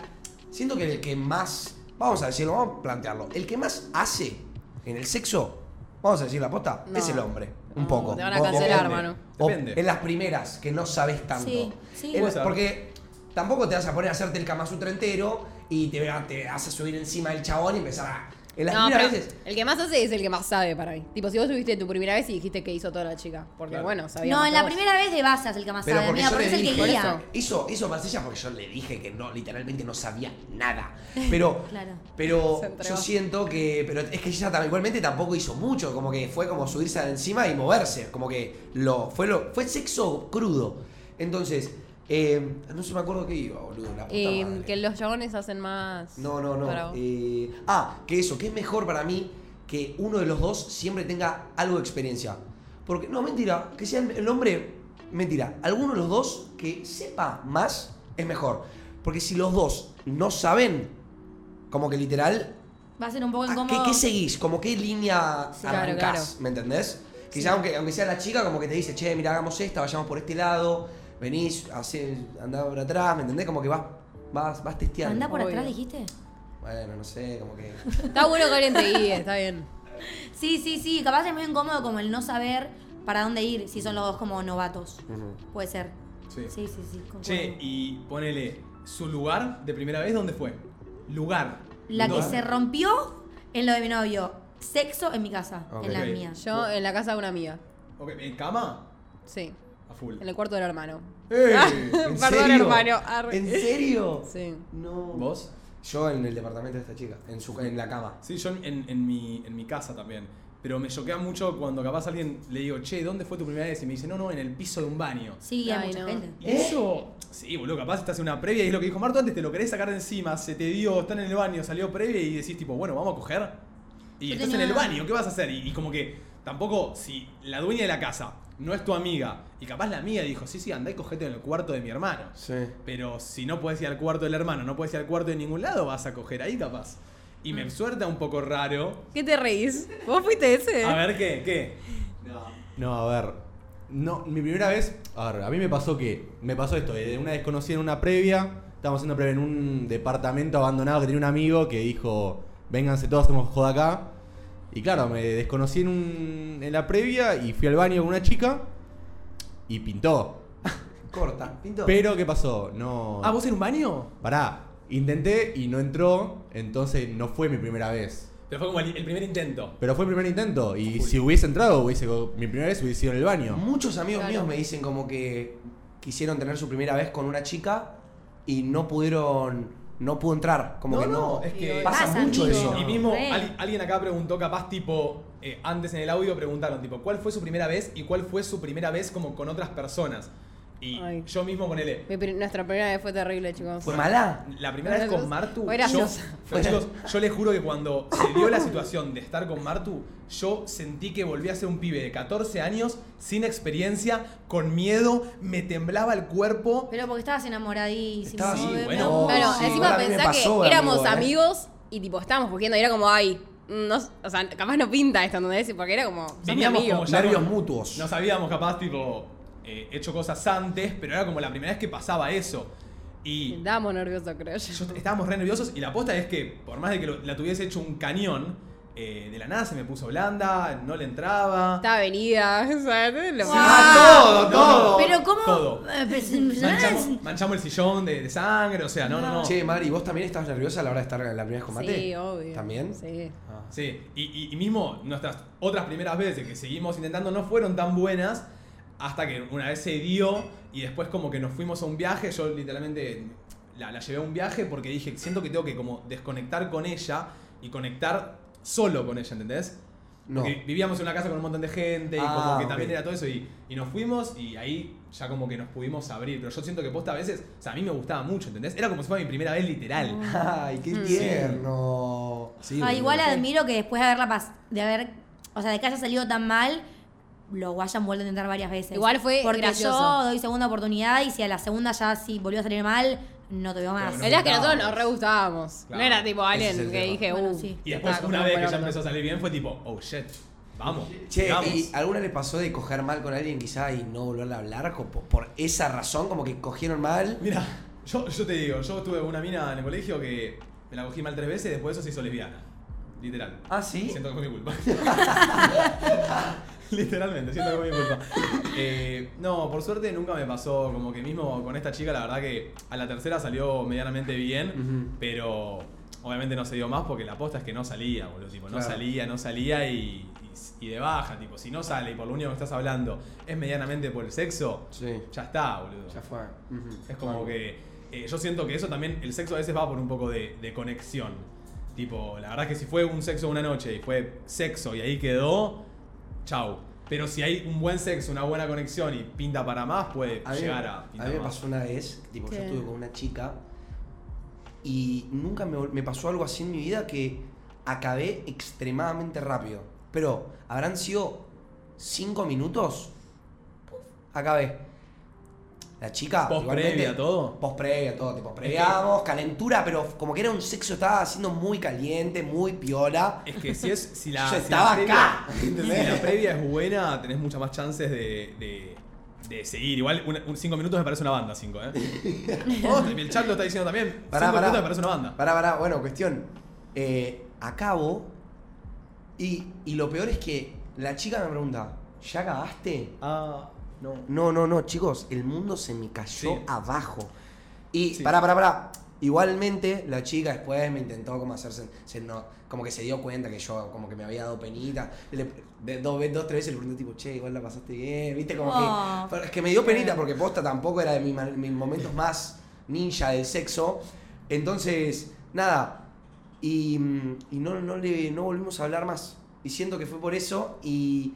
Siento que el que más. Vamos a decirlo, vamos a plantearlo. El que más hace en el sexo, vamos a decir la posta, No. es el hombre. Un No, poco. te van a O- cancelar, hermano. o Depende. en las primeras, que no sabes tanto. Sí, sí. Ser. porque tampoco te vas a poner a hacerte el Kama Sutra entero y te, te vas a subir encima del chabón y empezar a. En las No, primeras pero veces. el que más hace es el que más sabe para mí. Tipo, si vos tuviste tu primera vez y dijiste que hizo toda la chica. Porque Claro. bueno, sabía. No, en la primera vez de base es el que más Pero sabe. porque Mira, yo porque le es el que dije, guía. eso. hizo, hizo más ella porque yo le dije que no, literalmente no sabía nada. Pero, Claro. pero yo siento que, pero es que ella igualmente tampoco hizo mucho, como que fue como subirse encima y moverse, como que lo, fue lo, fue sexo crudo. Entonces, eh, no se me acuerdo qué iba, boludo, la puta Eh, madre. que los chabones hacen más. No, no, no. eh, ah, que eso, que es mejor para mí que uno de los dos siempre tenga algo de experiencia. Porque, no, mentira, que sea el, el hombre, mentira, alguno de los dos que sepa más es mejor. Porque si los dos no saben, como que literal, Va a ser un poco ¿a ¿qué, incómodo. qué seguís? Como qué línea Sí, arrancás, claro, claro. ¿me entendés? Quizá aunque, aunque sea la chica, como que te dice, che, mira, hagamos esta, vayamos por este lado, venís, hacé, andá por atrás, ¿me entendés? Como que vas, vas, vas testeando. ¿Andá por Obvio. atrás, dijiste? Bueno, no sé, como que. Está bueno que alguien te guíe, está bien. Sí, sí, sí. Capaz es muy incómodo como el no saber para dónde ir si son los dos como novatos. Puede ser. Sí. Sí, sí, sí. concuerdo. Che, y ponele su lugar de primera vez, ¿dónde fue? Lugar. La que ¿Dónde? se rompió en lo de mi novio. Sexo en mi casa, Ok. en la Ok. mía. Yo en la casa de una amiga. Ok, ¿En cama? Sí, A full. en el cuarto del hermano. ¡Eh! Perdón, ¿En serio? hermano, arre. ¿En serio? Sí. No. ¿Vos? Yo en el departamento de esta chica, en, su, en la cama. Sí, yo en, en mi, en mi casa también. Pero me choquea mucho cuando capaz alguien le digo, che, ¿dónde fue tu primera vez? Y me dice, no, no, en el piso de un baño. Sí, hay Ay, mucha no. gente. Y eso, sí, boludo, capaz estás en una previa y es lo que dijo Marto antes, te lo querés sacar de encima, se te dio, están en el baño, salió previa y decís tipo, bueno, vamos a coger. Y estás tenía- en el baño, ¿qué vas a hacer? Y, y como que tampoco, si la dueña de la casa no es tu amiga, y capaz la amiga dijo, sí, sí, andá y cogete en el cuarto de mi hermano. Sí. Pero si no puedes ir al cuarto del hermano, no puedes ir al cuarto de ningún lado, vas a coger ahí capaz. Y me suelta un poco raro. ¿Qué te reís? ¿Vos fuiste ese? A ver, ¿qué? ¿Qué? No, a ver. No, mi primera vez, a ver, a mí me pasó que, me pasó esto, de una desconocida en una previa, estábamos haciendo previa en un departamento abandonado que tenía un amigo que dijo, vénganse todos, hacemos joda acá. Y claro, me desconocí en, un, en la previa y fui al baño con una chica y pintó. Corta. Pinto. Pero, ¿qué pasó? No... Ah, ¿vos en un baño? Pará, intenté y no entró, entonces no fue mi primera vez. Pero fue como el, el primer intento. Pero fue el primer intento y si hubiese entrado, hubiese, mi primera vez hubiese sido en el baño. Muchos amigos Claro. míos me dicen como que quisieron tener su primera vez con una chica y no pudieron, no pudo entrar. Como No, que no. no, es que- pasa, Pasa, mucho amigo. eso. Y mismo al- alguien acá preguntó, capaz, tipo, eh, antes en el audio preguntaron, tipo, ¿cuál fue su primera vez y cuál fue su primera vez como con otras personas? Y Ay. yo mismo ponele. Mi nuestra primera vez fue terrible, chicos. ¿Fue mala? La primera vez con Martu, Fue yo, pero chicos, yo les juro que cuando se dio la situación de estar con Martu, yo sentí que volví a ser un pibe de 14 años, sin experiencia, con miedo, me temblaba el cuerpo. Pero porque estabas enamoradísimo. Estaba Sí, bueno. Claro, sí, encima pensá pasó, que éramos amigo, ¿eh? amigos y tipo estábamos cogiendo y era como, ay, no, o sea, capaz no pinta esto, ¿entendés? Porque era como, Veníamos como ya Nervios con- mutuos. Nos habíamos capaz, tipo, eh, hecho cosas antes, pero era como la primera vez que pasaba eso. Y Estábamos nerviosos, creo yo. yo- estábamos re nerviosos y la aposta es que, por más de que lo- la tuviese hecho un cañón, eh, de la nada se me puso blanda, no le entraba. Estaba venida, o sea, lo- Wow. todo, todo. Pero ¿cómo? Todo. Eh, Manchamos, manchamos el sillón de, de sangre, o sea, no, no, no. Che, Mari, ¿vos también estabas nerviosa a la hora de estar en la primera vez con Mate? Sí, obvio. ¿También? Sí. Ah. Sí, y, y- y mismo nuestras otras primeras veces que seguimos intentando no fueron tan buenas hasta que una vez se dio y después como que nos fuimos a un viaje, yo literalmente la, la llevé a un viaje porque dije, siento que tengo que como desconectar con ella y conectar solo con ella, ¿entendés? No. Porque vivíamos en una casa con un montón de gente y Ah, como que también era todo eso y, y nos fuimos y ahí ya como que nos pudimos abrir, pero yo siento que posta a veces, o sea, a mí me gustaba mucho, ¿entendés? Era como si fuera mi primera vez literal. Ay, qué tierno. Sí, Ah, igual admiro que después de haberla pas de haber, o sea, de que haya salido tan mal, lo hayan vuelto a intentar varias veces. Igual fue Porque gracioso. yo doy segunda oportunidad y si a la segunda ya sí volvió a salir mal, no te veo más. La verdad es que nosotros nos re gustábamos. Claro. No era tipo alguien es que tema. dije, Bueno, uh. sí. Y después, una vez que ya empezó a salir bien, fue tipo, oh shit, vamos. Che, sigamos. ¿y alguna le pasó de coger mal con alguien quizá y no volverle a hablar? Por, por esa razón, como que cogieron mal. Mira, yo, yo te digo, yo tuve una mina en el colegio que me la cogí mal tres veces y después de eso se hizo lesbiana. Literal. Ah, ¿sí? Siento que fue mi culpa. Literalmente, siento que fue mi culpa. Eh, no, por suerte nunca me pasó. Como que mismo con esta chica, la verdad que a la tercera salió medianamente bien, pero obviamente no se dio más porque la aposta es que no salía, boludo. Tipo, no Claro. salía, no salía y, y, y de baja. Tipo, si no sale y por lo único que estás hablando es medianamente por el sexo, Sí. ya está, boludo. Ya fue. Es como que eh, yo siento que eso también, el sexo a veces va por un poco de, de conexión. Tipo, la verdad es que si fue un sexo una noche y fue sexo y ahí quedó, chau. Pero si hay un buen sexo, una buena conexión y pinta para más, puede A mí, llegar a a pintar mí me más. pasó una vez, tipo, yo estuve con una chica y nunca me, me pasó algo así en mi vida que acabé extremadamente rápido. Pero habrán sido cinco minutos, puf, acabé. La chica. ¿Post previa, todo? Post previa, todo. Tipo, previamos, calentura, pero como que era un sexo, estaba haciendo muy caliente, muy piola. Es que si es. Si la, Yo si la estaba previa- acá, Si la previa es buena, tenés muchas más chances de, de, de seguir. Igual, cinco minutos me parece una banda, cinco, ¿eh? Oh, el chat lo está diciendo también. Pará, cinco pará. minutos me parece una banda. Pará, pará, bueno, cuestión. Eh, acabo y, y lo peor es que la chica me pregunta, ¿ya acabaste? Ah, no. No, no, no, chicos, el mundo se me cayó Sí. abajo. Y Sí. pará, pará, pará. Igualmente, la chica después me intentó como hacerse, se no, como que se dio cuenta que yo como que me había dado penita. Le- de- dos, tres veces le pregunté tipo, che, igual la pasaste bien, viste, como Oh. que... pero Es que me dio penita porque posta tampoco era de mis momentos más ninja del sexo. Entonces, nada, y, mm, y no, no, le, no volvimos a hablar más. Y siento que fue por eso y...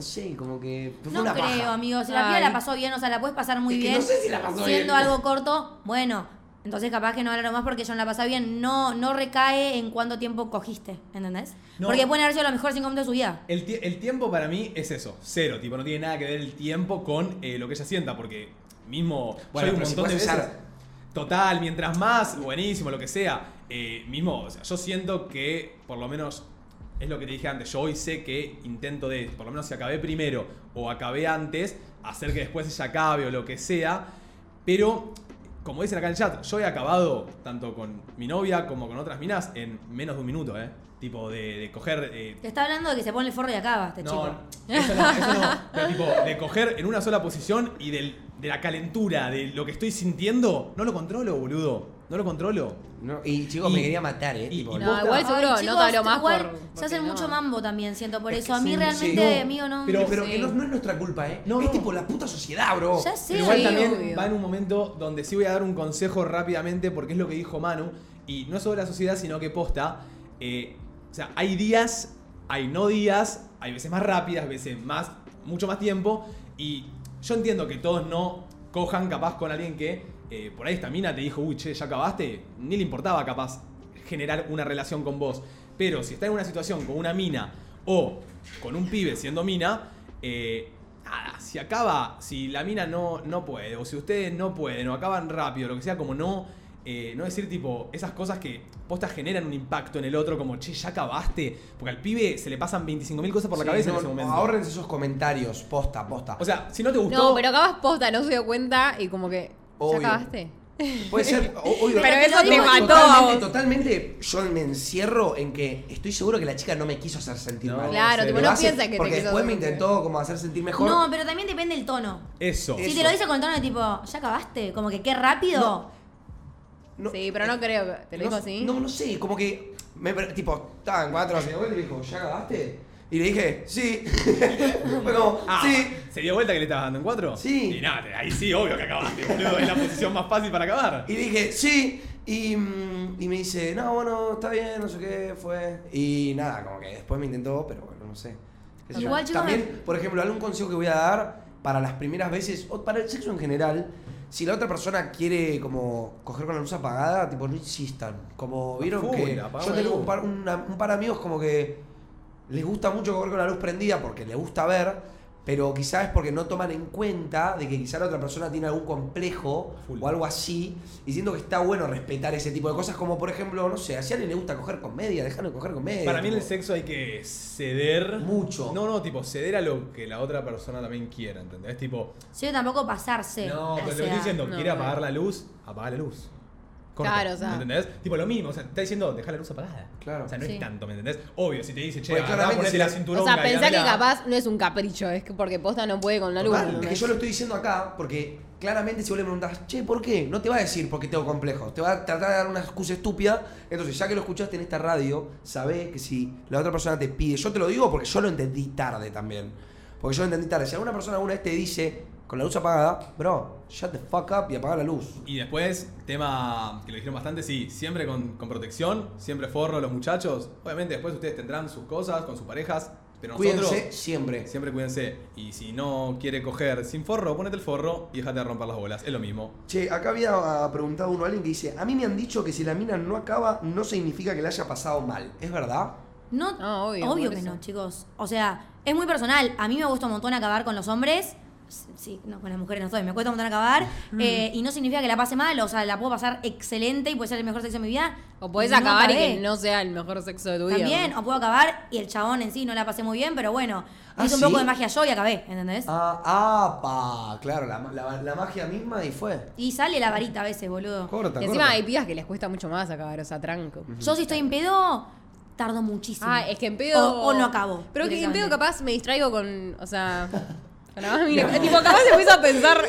No sé, como que... fue No una creo, paja. amigo. Si la piba la pasó bien, o sea, la puedes pasar muy Es que bien. no sé si la pasó Siendo bien. algo corto, bueno. Entonces capaz que no hablaron más porque yo no la pasé bien. No, no recae en cuánto tiempo cogiste, ¿entendés? No. Porque pueden haber sido los mejores cinco minutos de su vida. El, tie- el tiempo para mí es eso, cero. Tipo, no tiene nada que ver el tiempo con eh, lo que ella sienta, porque mismo Bueno, yo hay un si montón de veces. usar- Total, mientras más, buenísimo, lo que sea. Eh, mismo, o sea, yo siento que, por lo menos, es lo que te dije antes. Yo hoy sé que intento de, por lo menos si acabé primero o acabé antes, hacer que después ella acabe o lo que sea. Pero, como dicen acá en el chat, yo he acabado tanto con mi novia como con otras minas en menos de un minuto, ¿eh? Tipo, de, de coger. eh, Te está hablando de que se pone el forro y acaba este no, chico. eso no, eso no. Pero tipo, de coger en una sola posición y del- de la calentura, de lo que estoy sintiendo, no lo controlo, boludo. No lo controlo. No, y chicos, Y- me quería matar, eh. y- tipo, y no. Posta- igual seguro Ay, no te hablo más igual por. Se hacen no. mucho mambo también, siento por Es eso. A mí sí, realmente, sí. amigo, no. Pero, pero Sí. que no, no es nuestra culpa, ¿eh? No, es tipo la puta sociedad, bro. Ya sé. Pero igual Sí, también obvio. va en un momento donde sí voy a dar un consejo rápidamente porque es lo que dijo Manu. Y no es sobre la sociedad, sino que posta. eh, o sea, hay días, hay no días, hay veces más rápidas, veces más, mucho más tiempo. Y yo entiendo que todos no cojan capaz con alguien que eh, por ahí esta mina te dijo, uy, che, ya acabaste. Ni le importaba capaz generar una relación con vos. Pero si está en una situación con una mina o con un pibe siendo mina, eh, nada, si acaba, si la mina no, no puede, o si ustedes no pueden, o acaban rápido, lo que sea, como no, eh, no decir tipo esas cosas que postas generan un impacto en el otro, como che, ya acabaste, porque al pibe se le pasan 25.000 cosas por la Sí, cabeza no, en ese momento. Ahórrense esos comentarios, posta, posta. O sea, si no te gustó. No, pero acabas posta, no se dio cuenta y como que. Obvio. ¿Ya acabaste? Puede ser, obvio. Pero eso te mató Totalmente, yo me encierro en que estoy seguro que la chica no me quiso hacer sentir No, mal. Claro, tipo, lo no hace- piensas que te Porque quiso después me hacer sentir intentó como hacer sentir mejor. No, pero también depende del tono. Eso. Si Eso. te lo dice con el tono de tipo, ¿ya acabaste? Como que qué rápido. No, Sí, pero no creo que. ¿Te lo no, dijo así? No, no sé, como que. Me, tipo, estaba en cuatro, se dio vuelta y me dijo, ¿ya acabaste? Y le dije, sí. Fue como, Ah, sí. ¿Se dio vuelta que le estabas dando en cuatro? Sí. Y nada, ahí sí, obvio que acabaste, boludo. Es la posición más fácil para acabar. Y le dije, sí. Y, mm, y me dice, no, bueno, está bien, no sé qué, fue. Y nada, como que después me intentó, pero bueno, no sé. Qué sé yo. Igual, chicos, También, por ejemplo, algún consejo que voy a dar para las primeras veces, o para el sexo en general, si la otra persona quiere como coger con la luz apagada, tipo, no insistan. Como vieron que yo tengo un par, una- un par de amigos como que les gusta mucho coger con la luz prendida porque les gusta ver, pero quizás es porque no toman en cuenta de que quizás la otra persona tiene algún complejo Full. o algo así, y siento que está bueno respetar ese tipo de cosas, como por ejemplo, no sé, si a alguien le gusta coger con media, déjalo coger con media. Para mí en el tipo. sexo hay que ceder. Mucho. No, no, tipo, ceder a lo que la otra persona también quiera, ¿entendés? Tipo, Sí, tampoco pasarse. no, pero te sea, estoy diciendo, no, quiere apagar la luz, apaga la luz. Corta, Claro, o sea. ¿Me entendés? Tipo, lo mismo, o sea, te está diciendo, deja la luz apagada. Claro. O sea, no Sí. es tanto, ¿me entendés? Obvio, si te dice, che, Porque agarrá, claramente ponete si la cinturón. O sea, pensá que capaz no es un capricho, es que porque posta no puede con la luz. Total, es que yo lo estoy diciendo acá porque claramente si vos le preguntás, che, ¿por qué? No te va a decir porque tengo complejos, te va a tratar de dar una excusa estúpida. Entonces, ya que lo escuchaste en esta radio, sabés que si la otra persona te pide, yo te lo digo porque yo lo entendí tarde también. Porque yo lo entendí tarde. Si alguna persona alguna vez te dice, con la luz apagada, bro, shut the fuck up y apaga la luz. Y después, tema que lo dijeron bastante, sí, siempre con, con protección, siempre forro los muchachos. Obviamente después ustedes tendrán sus cosas con sus parejas, pero nosotros Cuídense siempre. siempre cuídense. Y si no quiere coger sin forro, ponete el forro y déjate de romper las bolas, es lo mismo. Che, acá había ah, preguntado uno a alguien que dice, a mí me han dicho que si la mina no acaba, no significa que la haya pasado mal. ¿Es verdad? No, No, obvio, por que eso. no, chicos. O sea, es muy personal. A mí me gusta un montón acabar con los hombres. Sí, no, con las mujeres no estoy, me cuesta un montón acabar. eh, y no significa que la pase mal, o sea, la puedo pasar excelente y puede ser el mejor sexo de mi vida. O podés No acabar y que no sea el mejor sexo de tu vida. También, o puedo acabar y el chabón en sí no la pasé muy bien, pero bueno, ¿Ah, hice un poco de magia yo y acabé, ¿entendés? Ah, ah, pa, claro, la, la- la magia misma y fue. Y sale la varita a veces, boludo. Corta, Y encima corta. hay pibas que les cuesta mucho más acabar, o sea, tranco. Yo si estoy en pedo, tardo muchísimo. Ah, es que en pedo. O, o no acabo. Pero que en pedo capaz me distraigo con. O sea. Más mínima- tipo, capaz empiezo a pensar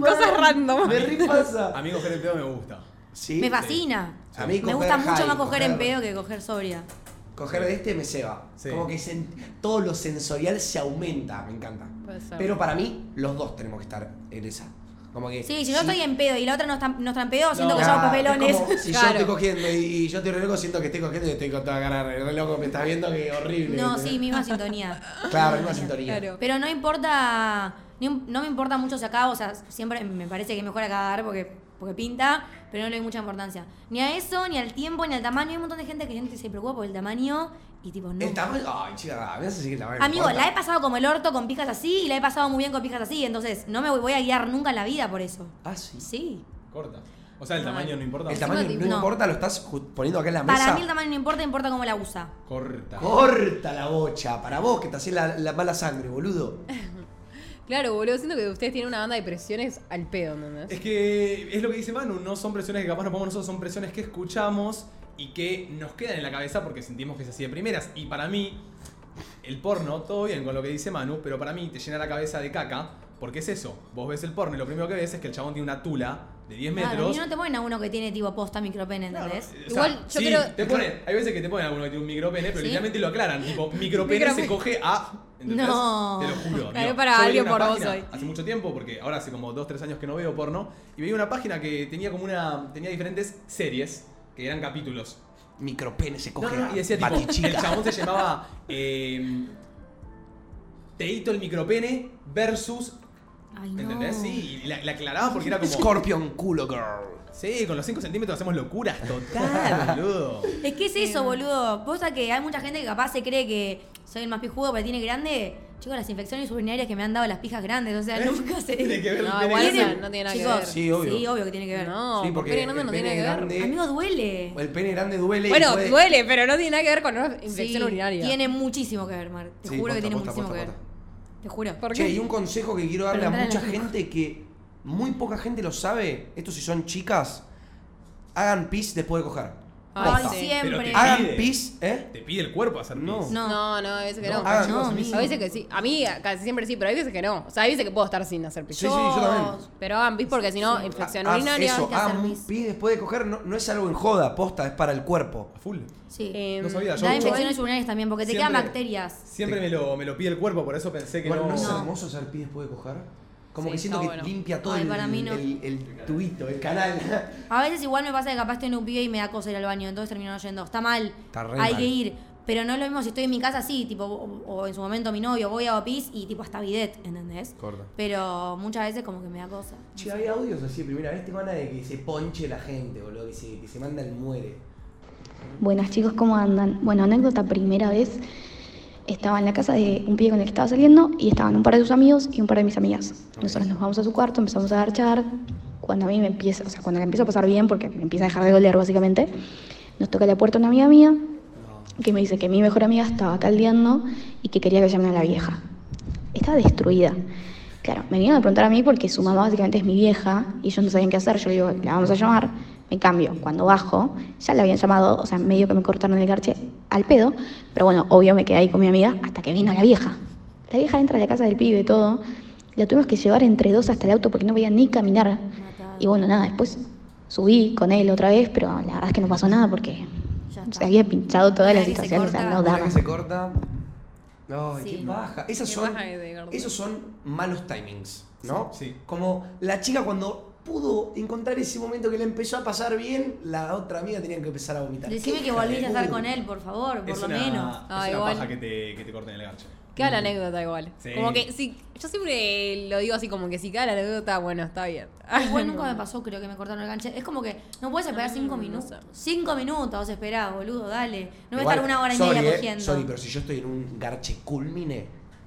cosas random. Me. A mí coger el pedo me gusta. Sí. Me fascina. A mí me gusta mucho high, más coger en coger- pedo que coger sobria. Coger de este me ceba. Sí. Como que sen- todo lo sensorial se aumenta, me encanta. Pero para mí, los dos tenemos que estar en esa. Como que. Sí, si yo estoy en pedo y la otra no está, no está en pedo, siento No, que somos papelones. como si yo estoy cogiendo y, y yo estoy re loco, siento que estoy cogiendo y estoy con toda cara re loco, me estás viendo que horrible. No, sí, misma sintonía. Claro, misma sintonía. Claro. Pero no importa, no, no me importa mucho si acabo, o sea, siempre me parece que es mejor acabar porque, porque pinta, pero no le doy mucha importancia. Ni a eso, ni al tiempo, ni al tamaño. Hay un montón de gente que gente se preocupa por el tamaño y tipo, no. El tamaño. Ay, chica, que el tamaño. Amigo, importa. la he pasado como el orto con pijas así y la he pasado muy bien con pijas así, entonces no me voy, voy a guiar nunca en la vida por eso. Ah, sí. Sí. Corta. O sea, el tamaño no importa. El tamaño no, no. importa, lo estás poniendo acá en la mesa. Para mí el tamaño no importa, importa cómo la usa. Corta. Corta la bocha. Para vos que te haces la, la mala sangre, boludo. Claro, boludo, siento que ustedes tienen una banda de presiones al pedo, ¿entendés? Es que es lo que dice Manu, no son presiones que capaz nos pongamos nosotros, son presiones que escuchamos y que nos quedan en la cabeza porque sentimos que es así de primeras. Y para mí, el porno, todo bien con lo que dice Manu, pero para mí te llena la cabeza de caca, porque es eso. Vos ves el porno y lo primero que ves es que el chabón tiene una tula de 10 Claro, metros. y no te ponen a uno que tiene tipo posta micropene, Claro, ¿entendés? o sea, Igual, yo sí, creo- te ponen, hay veces que te ponen alguno que tiene un micropene, pero ¿Sí? literalmente lo aclaran, tipo, micropene se coge a... ¿entendés? No. Te lo juro. Claro, para alguien por vos hoy. Hace mucho tiempo, porque ahora hace como 2-3 años que no veo porno, y veía una página que tenía como una... tenía diferentes series, que eran capítulos. Micropene se coge. no, no, y decía tipo, batichica. el chabón se llamaba... Eh, Teito el micropene versus... Ay, no. ¿Entendés? Sí, y la, la aclaraban porque era como... Scorpion culo girl. Sí, con los 5 centímetros hacemos locuras total, boludo. Es que es eso, boludo. Posta que hay mucha gente que capaz se cree que soy el más pijudo porque tiene grande. Chicos, las infecciones urinarias que me han dado las pijas grandes, o sea, ¿Eh? nunca se. Tiene que ver No, el pene igual eso no tiene nada que Chicos, ver. Sí, obvio. Sí, obvio que tiene que ver. No, Sí, porque porque pene grande el no pene tiene nada que ver. grande- Amigo, duele. El pene grande duele. Bueno, puede- duele, pero no tiene nada que ver con una infección Sí, urinaria. Tiene muchísimo que ver, Mar. Te Sí, juro que tiene posta, muchísimo posta, que ver. Te juro. ¿Por Che, qué? y un consejo que quiero darle a mucha gente que muy poca gente lo sabe, esto si son chicas, hagan pis después de coger. Ay, siempre. Pero te Hagan pide. pis, ¿eh? Te pide el cuerpo hacer No. pis. No. No, no, a veces que no. No, hagan- No. A veces que sí. A mí casi siempre sí, pero hay veces que no. O sea, hay veces que puedo estar sin hacer pis. Sí, sí, yo también. Pero hagan pis porque si no, infección Haz urinaria. Eso, que hacer hagan pis. pis después de coger, no, no es algo en joda, posta, es para el cuerpo. A full. Sí. Eh, No sabía, yo da infecciones urinarias también, porque te quedan Siempre- bacterias. Siempre me lo, me lo pide el cuerpo, por eso pensé que Igual, no. ¿no es No. hermoso hacer pis después de coger? Como Sí, que siento que bueno. limpia todo Ay, el, para mí no. el, el tubito, el canal. A veces igual me pasa que capaz estoy en un pibe y me da cosa ir al baño, entonces termino no yendo. Está mal, Está re hay mal. que ir. Pero no es lo mismo si estoy en mi casa así, tipo, o, o en su momento mi novio, voy a pis y tipo hasta bidet, ¿entendés? Corta. Pero muchas veces como que me da cosa. Che, hay audios así primera vez, tengo ganas de que se ponche la gente, boludo, que se, que se manda el muere. Buenas chicos, ¿cómo andan? Bueno, anécdota primera vez. Estaba en la casa de un pibe con el que estaba saliendo y estaban un par de sus amigos y un par de mis amigas. Nosotros nos vamos a su cuarto, empezamos a garchar. Cuando a mí me empieza, o sea, cuando le empiezo a pasar bien, porque me empieza a dejar de doler básicamente, nos toca la puerta una amiga mía que me dice que mi mejor amiga estaba caldeando y que quería que llamen a la vieja. Estaba destruida. Claro, me vinieron a preguntar a mí porque su mamá básicamente es mi vieja y ellos no sabían qué hacer. Yo le digo, la vamos a llamar. Me cambio. Cuando bajo, ya la habían llamado, o sea, medio que me cortaron el garche al pedo. Pero bueno, obvio me quedé ahí con mi amiga hasta que vino la vieja. La vieja entra a la casa del pibe y todo. La tuvimos que llevar entre dos hasta el auto porque no podía ni caminar. Y bueno, nada, después subí con él otra vez, pero la verdad es que no pasó nada porque se había pinchado toda la situación, o sea, no daba. que se corta. Ay, Sí. qué baja. Esas Qué son, baja esos son malos timings, ¿no? Sí, sí. Como la chica cuando pudo encontrar ese momento que le empezó a pasar bien, la otra amiga tenía que empezar a vomitar. Decime que volviste a estar con él, por favor, por es lo una, menos. Es Ah, una igual. paja que te, que te corten el garche. Queda la anécdota igual. Sí. Como que si. Yo siempre lo digo así como que si queda la anécdota, bueno, está bien. Igual nunca me pasó, creo que me cortaron el ganche. Es como que no puedes esperar cinco no minutos. Cinco minutos esperá, boludo, dale. No voy a estar una hora y media eh, cogiendo. Sorry, pero si yo estoy en un garche culmine,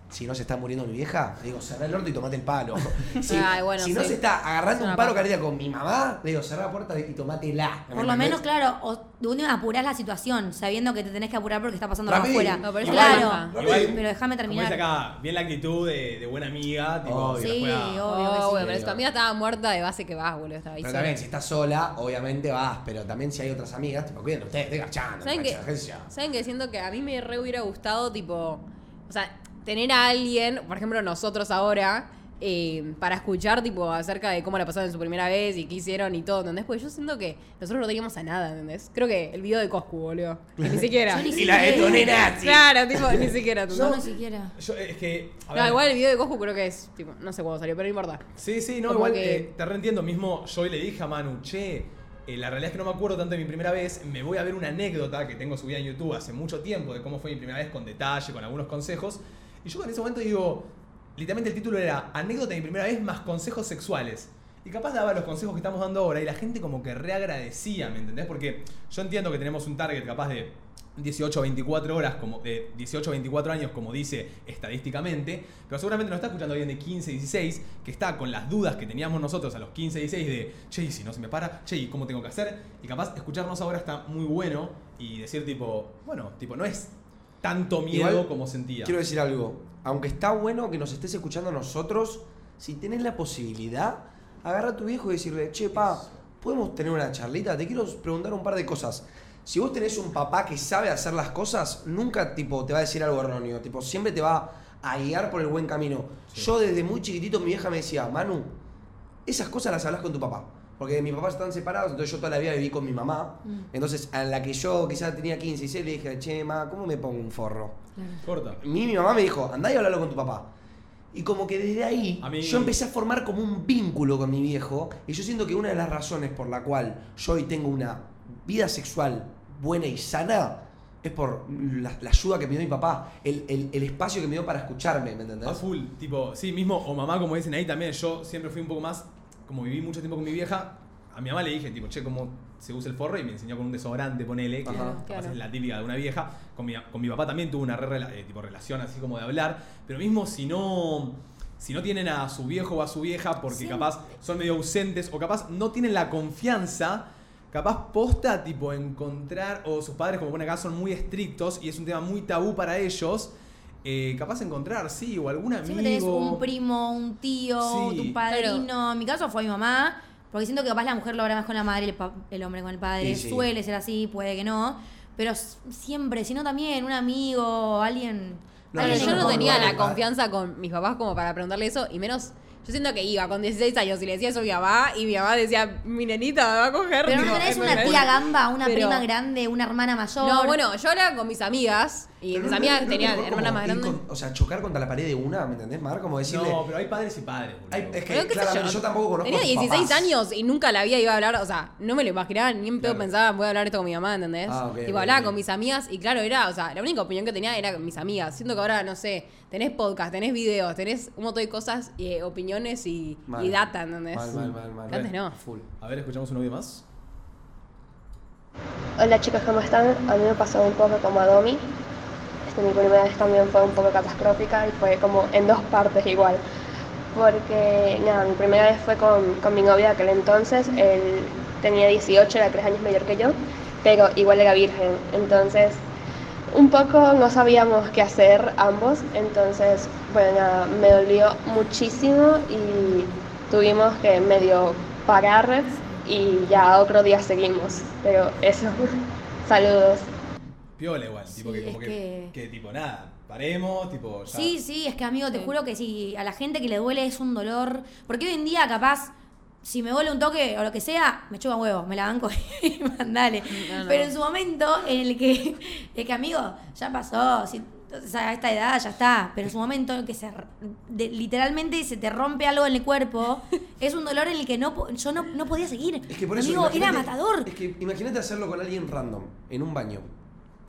si no se está muriendo mi vieja, le digo, cerrá el orto y tomate el palo. Si, Ay, bueno, si no sí. se está Es agarrando un paja. cardíaco con mi mamá, le digo, cerrá la puerta y tomátela. ¿Me Por lo menos, claro, o de última apurás la situación, sabiendo que te tenés que apurar porque está pasando algo afuera. No, pero claro, pero déjame Como dice terminar. acá, bien la actitud de, de buena amiga. Tipo, Obvio. que Sí, obvio que Oh, sí. bueno, pero si tu amiga estaba muerta de base que vas, boludo. Estaba ahí Pero sola. también, si estás sola, obviamente vas, pero también si hay otras amigas, tipo, cuiden ustedes, estoy garchando. ¿Saben yo. ¿Saben que siento que a mí me re hubiera gustado, tipo, o sea, tener a alguien, por ejemplo, nosotros ahora, eh, para escuchar, tipo, acerca de cómo la pasaron en su primera vez y qué hicieron y todo, ¿entendés? Porque yo siento que nosotros no teníamos a nada, ¿entendés? Creo que el video de Coscu, boludo. Que ni siquiera. Yo ni Y la siquiera- detonera, Claro, tipo, ni siquiera. ¿entendés? Yo no siquiera. Yo, es que. a No, ver, igual el video de Coscu creo que es, tipo, no sé cuándo salió, pero no importa. Sí, sí, no, Como igual que- eh, te reentiendo. Mismo yo hoy le dije a Manu, che, eh, la realidad es que no me acuerdo tanto de mi primera vez. Me voy a ver una anécdota que tengo subida en YouTube hace mucho tiempo de cómo fue mi primera vez con detalle, con algunos consejos. Y yo en ese momento digo, literalmente el título era Anécdota de mi primera vez más consejos sexuales. Y capaz daba los consejos que estamos dando ahora y la gente como que reagradecía, ¿me entendés? Porque yo entiendo que tenemos un target capaz de 18 a 24 horas, como de 18 a 24 años, como dice estadísticamente, pero seguramente nos está escuchando alguien de 15, 16, que está con las dudas que teníamos nosotros a los 15, 16 de, che, ¿y si no se me para, che, ¿y cómo tengo que hacer? Y capaz escucharnos ahora está muy bueno y decir tipo, bueno, tipo, no es tanto miedo Igual, como sentía. Quiero decir algo. Aunque está bueno que nos estés escuchando a nosotros, si tenés la posibilidad, agarra a tu viejo y decirle, che, pa, ¿podemos tener una charlita? Te quiero preguntar un par de cosas. Si vos tenés un papá que sabe hacer las cosas, nunca tipo te va a decir algo erróneo. Tipo, siempre te va a guiar por el buen camino. Yo desde muy chiquitito mi vieja me decía, Manu, esas cosas las hablas con tu papá. Porque mis papás están separados, entonces yo toda la vida viví con mi mamá. Entonces, a la que yo quizás tenía 15 y 16, le dije, che, ma, ¿cómo me pongo un forro? Corta. Mí mi mamá me dijo, andá y hablalo con tu papá. Y como que desde ahí A mí- yo empecé a formar como un vínculo con mi viejo. Y yo siento que una de las razones por la cual yo hoy tengo una vida sexual buena y sana es por la, la ayuda que me dio mi papá, el, el- el espacio que me dio para escucharme, ¿me entendés? A full, tipo, sí, mismo, o mamá, como dicen ahí también, yo siempre fui un poco más, como viví mucho tiempo con mi vieja, a mi mamá le dije, tipo, che, cómo se usa el forro, y me enseñó con un desodorante, ponele, que Ajá. capaz Claro. es la típica de una vieja. Con mi, con mi papá también tuve una re eh, tipo, relación así como de hablar, pero mismo si no, si no tienen a su viejo o a su vieja, porque Sí. capaz son medio ausentes, o capaz no tienen la confianza, capaz posta, tipo, encontrar, o sus padres, como pone acá, son muy estrictos, y es un tema muy tabú para ellos. Eh, capaz encontrar, sí, o algún amigo. Siempre tenés un primo, un tío, Sí. tu padrino. En mi caso fue mi mamá, porque siento que capaz la mujer lo habla más con la madre el, el hombre con el padre. Sí. Suele ser así, puede que no. Pero siempre, si no también, un amigo, alguien. No, alguien yo no tenía la confianza con mis papás como para preguntarle eso, y menos. Yo siento que iba con 16 años y le decía eso a mi mamá, y mi mamá decía, mi nenita me va a coger. Pero no tenés una tía gamba, una Pero- prima grande, una hermana mayor. No, bueno, yo hablaba con mis amigas, y Pero mis no- amigas no- no tenían como más con- o sea, chocar contra la pared de una, ¿me entendés, Mar? Como decirle. No, pero hay padres y padres, boludo. Es que sé claramente yo, tampoco conozco Tenía a tus 16 papás. años y nunca la vida iba a hablar, o sea, no me lo imaginaba, ni en pedo Claro. pensaba, voy a hablar esto con mi mamá, ¿entendés? Ah, ok, tipo, ok, hablaba con mis amigas y claro, era, o sea, la única opinión que tenía era con mis amigas. Siento que ahora, no sé, tenés podcast, tenés videos, tenés un montón de cosas, y, eh, opiniones y, Mal. y data, ¿entendés? Mal, mal, mal, mal. Antes no. Full. A ver, escuchamos un audio más. Hola chicos, ¿cómo están? A mí me pasó un poco como a Domi. Este, mi primera vez también fue un poco catastrófica y fue como en dos partes igual. Porque, nada, mi primera vez fue con, con mi novia de aquel entonces. Él tenía 18, era 3 años mayor que yo, pero igual era virgen. Entonces, un poco no sabíamos qué hacer ambos. Entonces, bueno, nada, me dolió muchísimo y tuvimos que medio parar y ya otro día seguimos. Pero eso, saludos. Piola igual, tipo que como es que, que- que tipo nada, paremos, tipo ya. Sí, sí, es que amigo, te Sí. juro que sí, a la gente que le duele es un dolor. Porque hoy en día, capaz, si me duele un toque o lo que sea, me chupa huevo, me la banco y mandale. No, no. Pero en su momento en el que, es que amigo, ya pasó, si, o sea, a esta edad ya está. Pero en su momento en que se, de- literalmente se te rompe algo en el cuerpo, es un dolor en el que no, yo no, no podía seguir. Es que por eso. amigo, era matador. Es que imagínate hacerlo con alguien random, en un baño.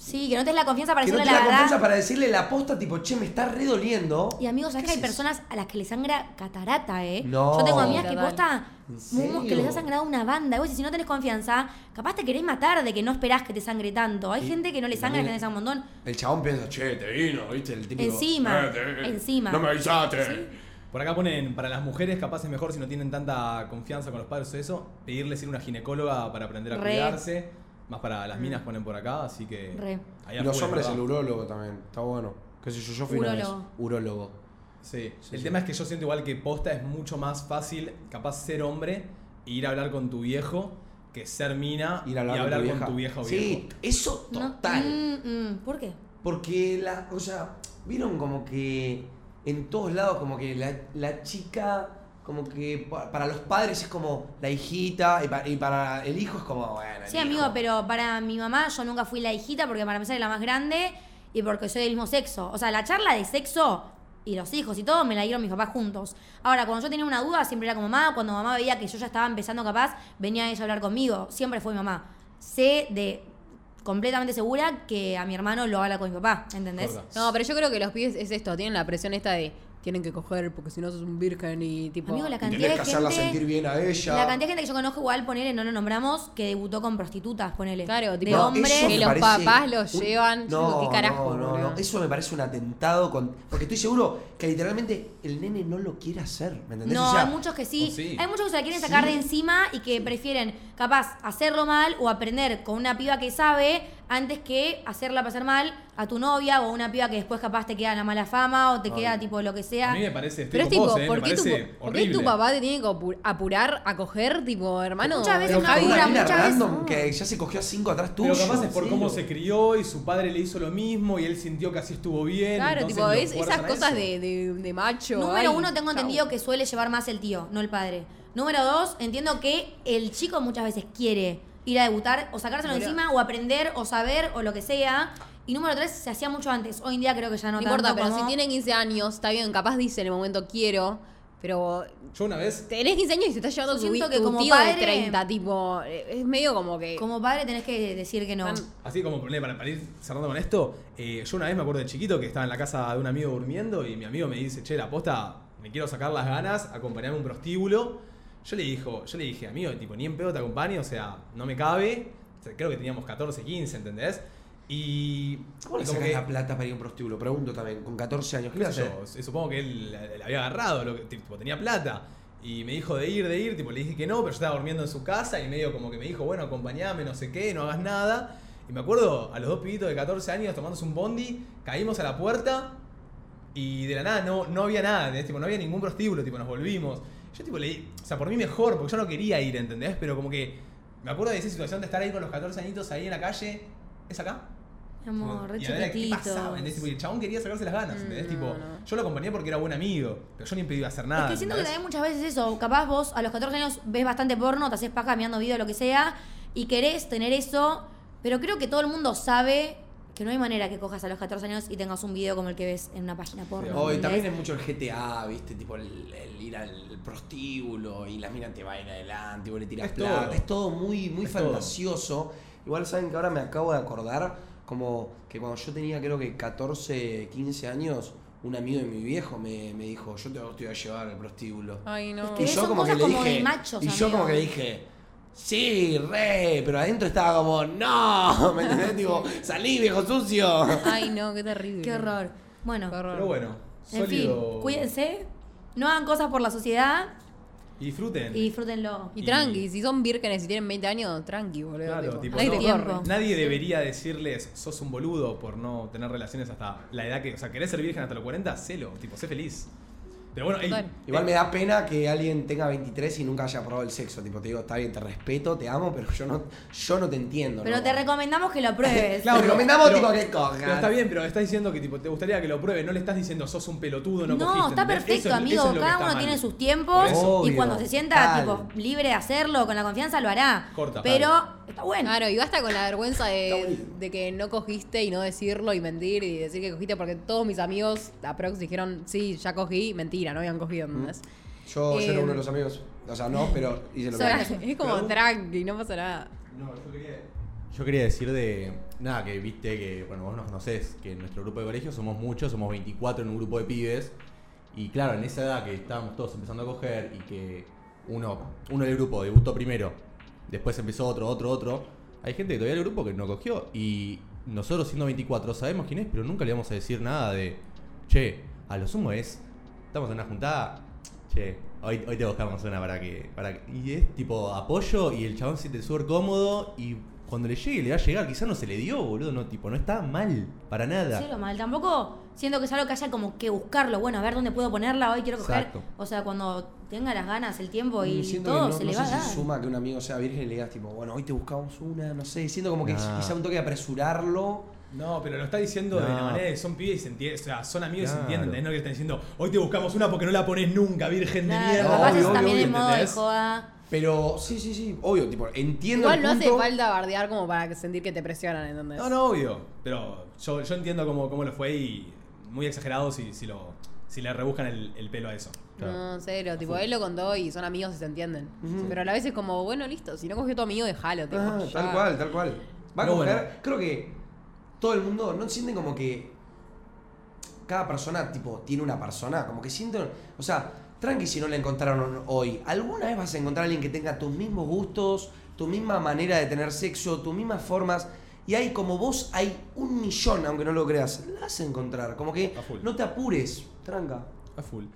Sí, que no tenés la confianza para que no decirle te la da verdad. confianza para decirle la posta, tipo, che, me está redoliendo. Y amigos, ¿sabes ¿Qué que hay personas a las que les sangra catarata, eh? No. Yo tengo amigas que Total. posta ¿En mumos que les ha sangrado una banda. Y vos, si no tenés confianza, capaz te querés matar de que no esperás que te sangre tanto. Hay Y- gente que no le y sangra, que le sangra un montón. El chabón piensa, che, te vino, ¿viste? El típico. Encima, "Eh, te- encima. No me avisaste. Por acá ponen, para las mujeres capaz es mejor si no tienen tanta confianza con los padres o eso, pedirles ir a una ginecóloga para aprender a Re. cuidarse. Más para las minas ponen por acá, así que. Re. Y los hombres, ¿verdad? el urólogo también. Está bueno. Qué sé yo, yo fui una vez. Urólogo. Urólogo. Sí. Sí, el sí. tema es que yo siento igual que posta es mucho más fácil, capaz ser hombre e ir a hablar con tu viejo que ser mina Ir a hablar, y hablar con, tu con vieja. tu vieja o Sí, viejo. eso No- total. Mm, mm, ¿Por qué? Porque la, o sea, vieron como que en todos lados como que la, la chica, como que pa- para los padres es como la hijita y, pa- y para el hijo es como, bueno. Sí, hijo. amigo, pero para mi mamá yo nunca fui la hijita porque para empezar es la más grande y porque soy del mismo sexo. O sea, la charla de sexo y los hijos y todo me la dieron mis papás juntos. Ahora, cuando yo tenía una duda, siempre era con mamá. Cuando mamá veía que yo ya estaba empezando capaz, venía ella a hablar conmigo. Siempre fue mi mamá. Sé de completamente segura que a mi hermano lo habla con mi papá, ¿entendés? Corta. No, pero yo creo que los pibes es esto, tienen la presión esta de tienen que coger porque si no sos un virgen y tipo. Amigo, la Y cantidad tenés de que hacerla gente- sentir bien a ella. La cantidad de gente que yo conozco, igual, ponele, no lo nombramos, que debutó con prostitutas, ponele. Claro, de tipo, hombres. que los papás los llevan, yo digo, ¿qué carajo, No, no, boludo? no. Eso me parece un atentado con. Porque estoy seguro que literalmente el nene no lo quiere hacer. ¿Me entendés? No, O sea, hay muchos que sí. Oh, sí. Hay muchos que se la quieren sacar Sí. de encima y que prefieren, capaz, hacerlo mal o aprender con una piba que sabe antes que hacerla pasar mal a tu novia o a una piba que después capaz te queda la mala fama o te queda tipo lo que sea. A mí me parece, estoy Pero es tipo, vos, eh, ¿por, qué tu, por qué tu papá te tiene que apu- apurar a coger, tipo, hermano? Muchas veces pero apura, mina muchas veces random no. que ya se cogió a cinco atrás tuyo. Pero capaz es por sí, cómo se crió y su padre le hizo lo mismo y él sintió que así estuvo bien. Claro, entonces tipo, es esas cosas de, de, de macho. Número ay, uno, tengo chau. entendido que suele llevar más el tío, no el padre. Número dos, entiendo que el chico muchas veces quiere ir a debutar o sacárselo encima o aprender o saber o lo que sea. Y número tres, se hacía mucho antes. Hoy en día creo que ya no, No importa, tanto pero como- si tiene 15 años, está bien, capaz dice en el momento quiero, pero Yo una vez, tenés 15 años y te está llevando Yo tu, siento vi- que tu como tío de padre- 30, tipo, eh, es medio como que... Como padre tenés que decir que no. Así como ponele, para, para ir cerrando con esto, eh, yo una vez me acuerdo de chiquito que estaba en la casa de un amigo durmiendo y mi amigo me dice, che, la posta, me quiero sacar las ganas, acompañarme a un prostíbulo. Yo le, dijo, yo le dije, amigo, tipo, ni en pedo te acompaño, o sea, no me cabe. O sea, creo que teníamos 14, 15, ¿entendés? Y. ¿Cómo le que- la plata para ir a un prostíbulo? Pregunto también, con 14 años. ¿Qué yo, supongo que él la, la había agarrado, lo que- tipo, tenía plata. Y me dijo de ir, de ir, tipo, le dije que no, pero yo estaba durmiendo en su casa y medio como que me dijo, bueno, acompañame, no sé qué, no hagas nada. Y me acuerdo, a los dos pibitos de 14 años tomándose un bondi, caímos a la puerta y de la nada no, no había nada, ¿entendés? Tipo, no había ningún prostíbulo, tipo, nos volvimos. Yo tipo le o sea, por mí mejor, porque yo no quería ir, ¿entendés? Pero como que me acuerdo de esa situación de estar ahí con los 14 añitos ahí en la calle, ¿es acá? Amor, re Y a ver qué pasaba, ¿entendés? Tipo, el chabón quería sacarse las ganas, ¿entendés? Mm, tipo, no, no. yo lo acompañé porque era buen amigo, pero yo ni impedí hacer nada. Es que siento que también muchas veces eso, capaz vos a los 14 años ves bastante porno, te haces paja mirando video, lo que sea, y querés tener eso, pero creo que todo el mundo sabe que no hay manera que cojas a los 14 años y tengas un video como el que ves en una página porno. También es mucho el GTA, ¿viste? Tipo el, el ir al prostíbulo y la mina te va adelante, y vos le tiras Es plata. todo. Es todo muy, muy Es todo. fantasioso. Igual saben que ahora me acabo de acordar como que cuando yo tenía creo que 14, 15 años, un amigo de mi viejo me, me dijo, yo te, te voy a llevar al prostíbulo. Ay, no. que y yo como que dije, machos, y yo amigo. como que le dije, sí, re, pero adentro estaba como, no, ¿me entendés? Tipo, salí viejo sucio. Ay, no, qué terrible. Qué horror. Bueno, Qué horror. Pero bueno, en fin, sólido. cuídense, no hagan cosas por la sociedad Y disfruten. y disfrútenlo. Y Y- tranqui, si son vírgenes y tienen 20 años, tranqui, boludo. Claro, tipo, no- Tiempo. Nadie debería decirles, sos un boludo por no tener relaciones hasta la edad que. O sea, querés ser virgen hasta los 40, celo, tipo, sé feliz. Pero bueno, ey, Total. Igual eh, me da pena que alguien tenga 23 y nunca haya probado el sexo. Tipo, te digo, está bien, te respeto, te amo, pero yo no, yo no te entiendo. Pero ¿no? te recomendamos que lo pruebes. Claro, Te recomendamos, pero- tipo, que cojas. Pero está bien, pero estás diciendo que tipo, te gustaría que lo pruebe, no le estás diciendo sos un pelotudo, no No, cogiste, está ¿entendés? perfecto, Eso es- amigo. eso es Cada uno mal. tiene sus tiempos y cuando se sienta tal. tipo libre de hacerlo, con la confianza lo hará. Corta, Pero tal. está bueno. Claro, y basta con la vergüenza de, que no cogiste y no decirlo y mentir y decir que cogiste porque todos mis amigos aprox dijeron, sí, ya cogí, mentira, no habían cogido, ¿entendés? Yo, yo era uno de los amigos. O sea, no, pero hice lo O sea, es como tranqui, no pasa nada. No, yo quería, yo quería decir de. Nada, que viste que, bueno, vos nos conocés, que en nuestro grupo de colegio somos muchos, somos 24 en un grupo de pibes. Y claro, en esa edad que estábamos todos empezando a coger y que uno, uno del grupo debutó primero, después empezó otro, otro, otro. Hay gente que todavía del grupo que no cogió. Y nosotros siendo 24 sabemos quién es, pero nunca le vamos a decir nada de. Che, a lo sumo es. Estamos en una juntada. Che, hoy, hoy te buscamos una para que, para que- Y es tipo apoyo y el chabón se siente súper cómodo y cuando le llegue le va a llegar. Quizás no se le dio, boludo. No, tipo, no está mal. Para nada. Cero mal. Tampoco siento que es algo que haya como que buscarlo. Bueno, a ver dónde puedo ponerla. Hoy quiero coger. Exacto. O sea, cuando tenga las ganas, el tiempo y Mm, siento todo que no, se no le sé va a dar. si suma que un amigo sea virgen y le digas, tipo, bueno, hoy te buscamos una, no sé. Siento como que Nah. quizá un toque de apresurarlo No, pero lo está diciendo de la manera de son pibes y se entienden. O sea, son amigos y se Claro. entienden. No que están diciendo, hoy te buscamos una porque no la pones nunca, virgen de Claro, mierda. capaz obvio, es obvio, también obvio, en modo de joda. Pero sí, sí, sí, obvio, tipo, entiendo Igual el no hace falta bardear como para sentir que te presionan, ¿entendés? No, no, obvio. Pero yo, yo entiendo cómo, cómo lo fue y muy exagerado si, si, lo, si le rebuscan el, el pelo a eso. No, cero, tipo, él lo contó y son amigos y se entienden. Pero a la vez es como, bueno, listo, si no cogió tu amigo, déjalo, Ah, tal cual, tal cual. Va a No, coger, bueno. creo que todo el mundo no sienten como que cada persona tipo tiene una persona, como que sienten, o sea, tranqui si no la encontraron hoy. ¿Alguna vez vas a encontrar a alguien que tenga tus mismos gustos, tu misma manera de tener sexo, tus mismas formas? Y hay como vos, hay un millón, aunque no lo creas, la vas a encontrar. Como que A full. no te apures, tranca. A full.